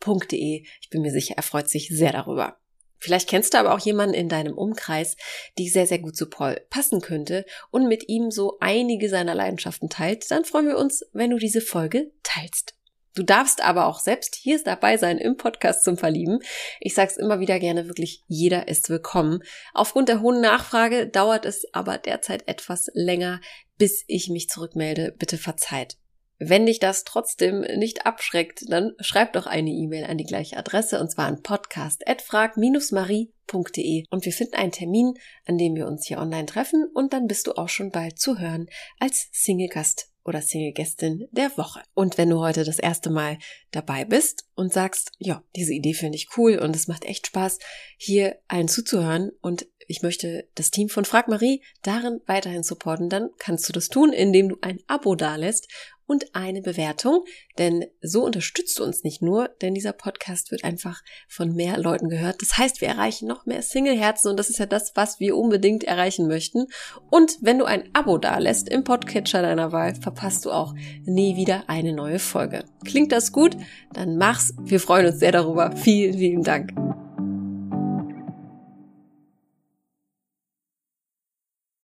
Speaker 1: podcast.frag-marie.de. Ich bin mir sicher, er freut sich sehr darüber. Vielleicht kennst du aber auch jemanden in deinem Umkreis, die sehr, sehr gut zu Paul passen könnte und mit ihm so einige seiner Leidenschaften teilt. Dann freuen wir uns, wenn du diese Folge teilst. Du darfst aber auch selbst hier dabei sein im Podcast zum Verlieben. Ich sag's immer wieder gerne, wirklich jeder ist willkommen. Aufgrund der hohen Nachfrage dauert es aber derzeit etwas länger, bis ich mich zurückmelde. Bitte verzeiht. Wenn dich das trotzdem nicht abschreckt, dann schreib doch eine E-Mail an die gleiche Adresse und zwar an podcast@frag-marie.de und wir finden einen Termin, an dem wir uns hier online treffen und dann bist du auch schon bald zu hören als Single-Gast oder Single-Gästin der Woche. Und wenn du heute das erste Mal dabei bist und sagst, ja, diese Idee finde ich cool und es macht echt Spaß, hier allen zuzuhören und ich möchte das Team von Frag Marie darin weiterhin supporten, dann kannst du das tun, indem du ein Abo dalässt und eine Bewertung, denn so unterstützt du uns nicht nur, denn dieser Podcast wird einfach von mehr Leuten gehört. Das heißt, wir erreichen noch mehr Single-Herzen und das ist ja das, was wir unbedingt erreichen möchten. Und wenn du ein Abo dalässt im Podcatcher deiner Wahl, verpasst du auch nie wieder eine neue Folge. Klingt das gut? Dann mach's. Wir freuen uns sehr darüber. Vielen, vielen Dank.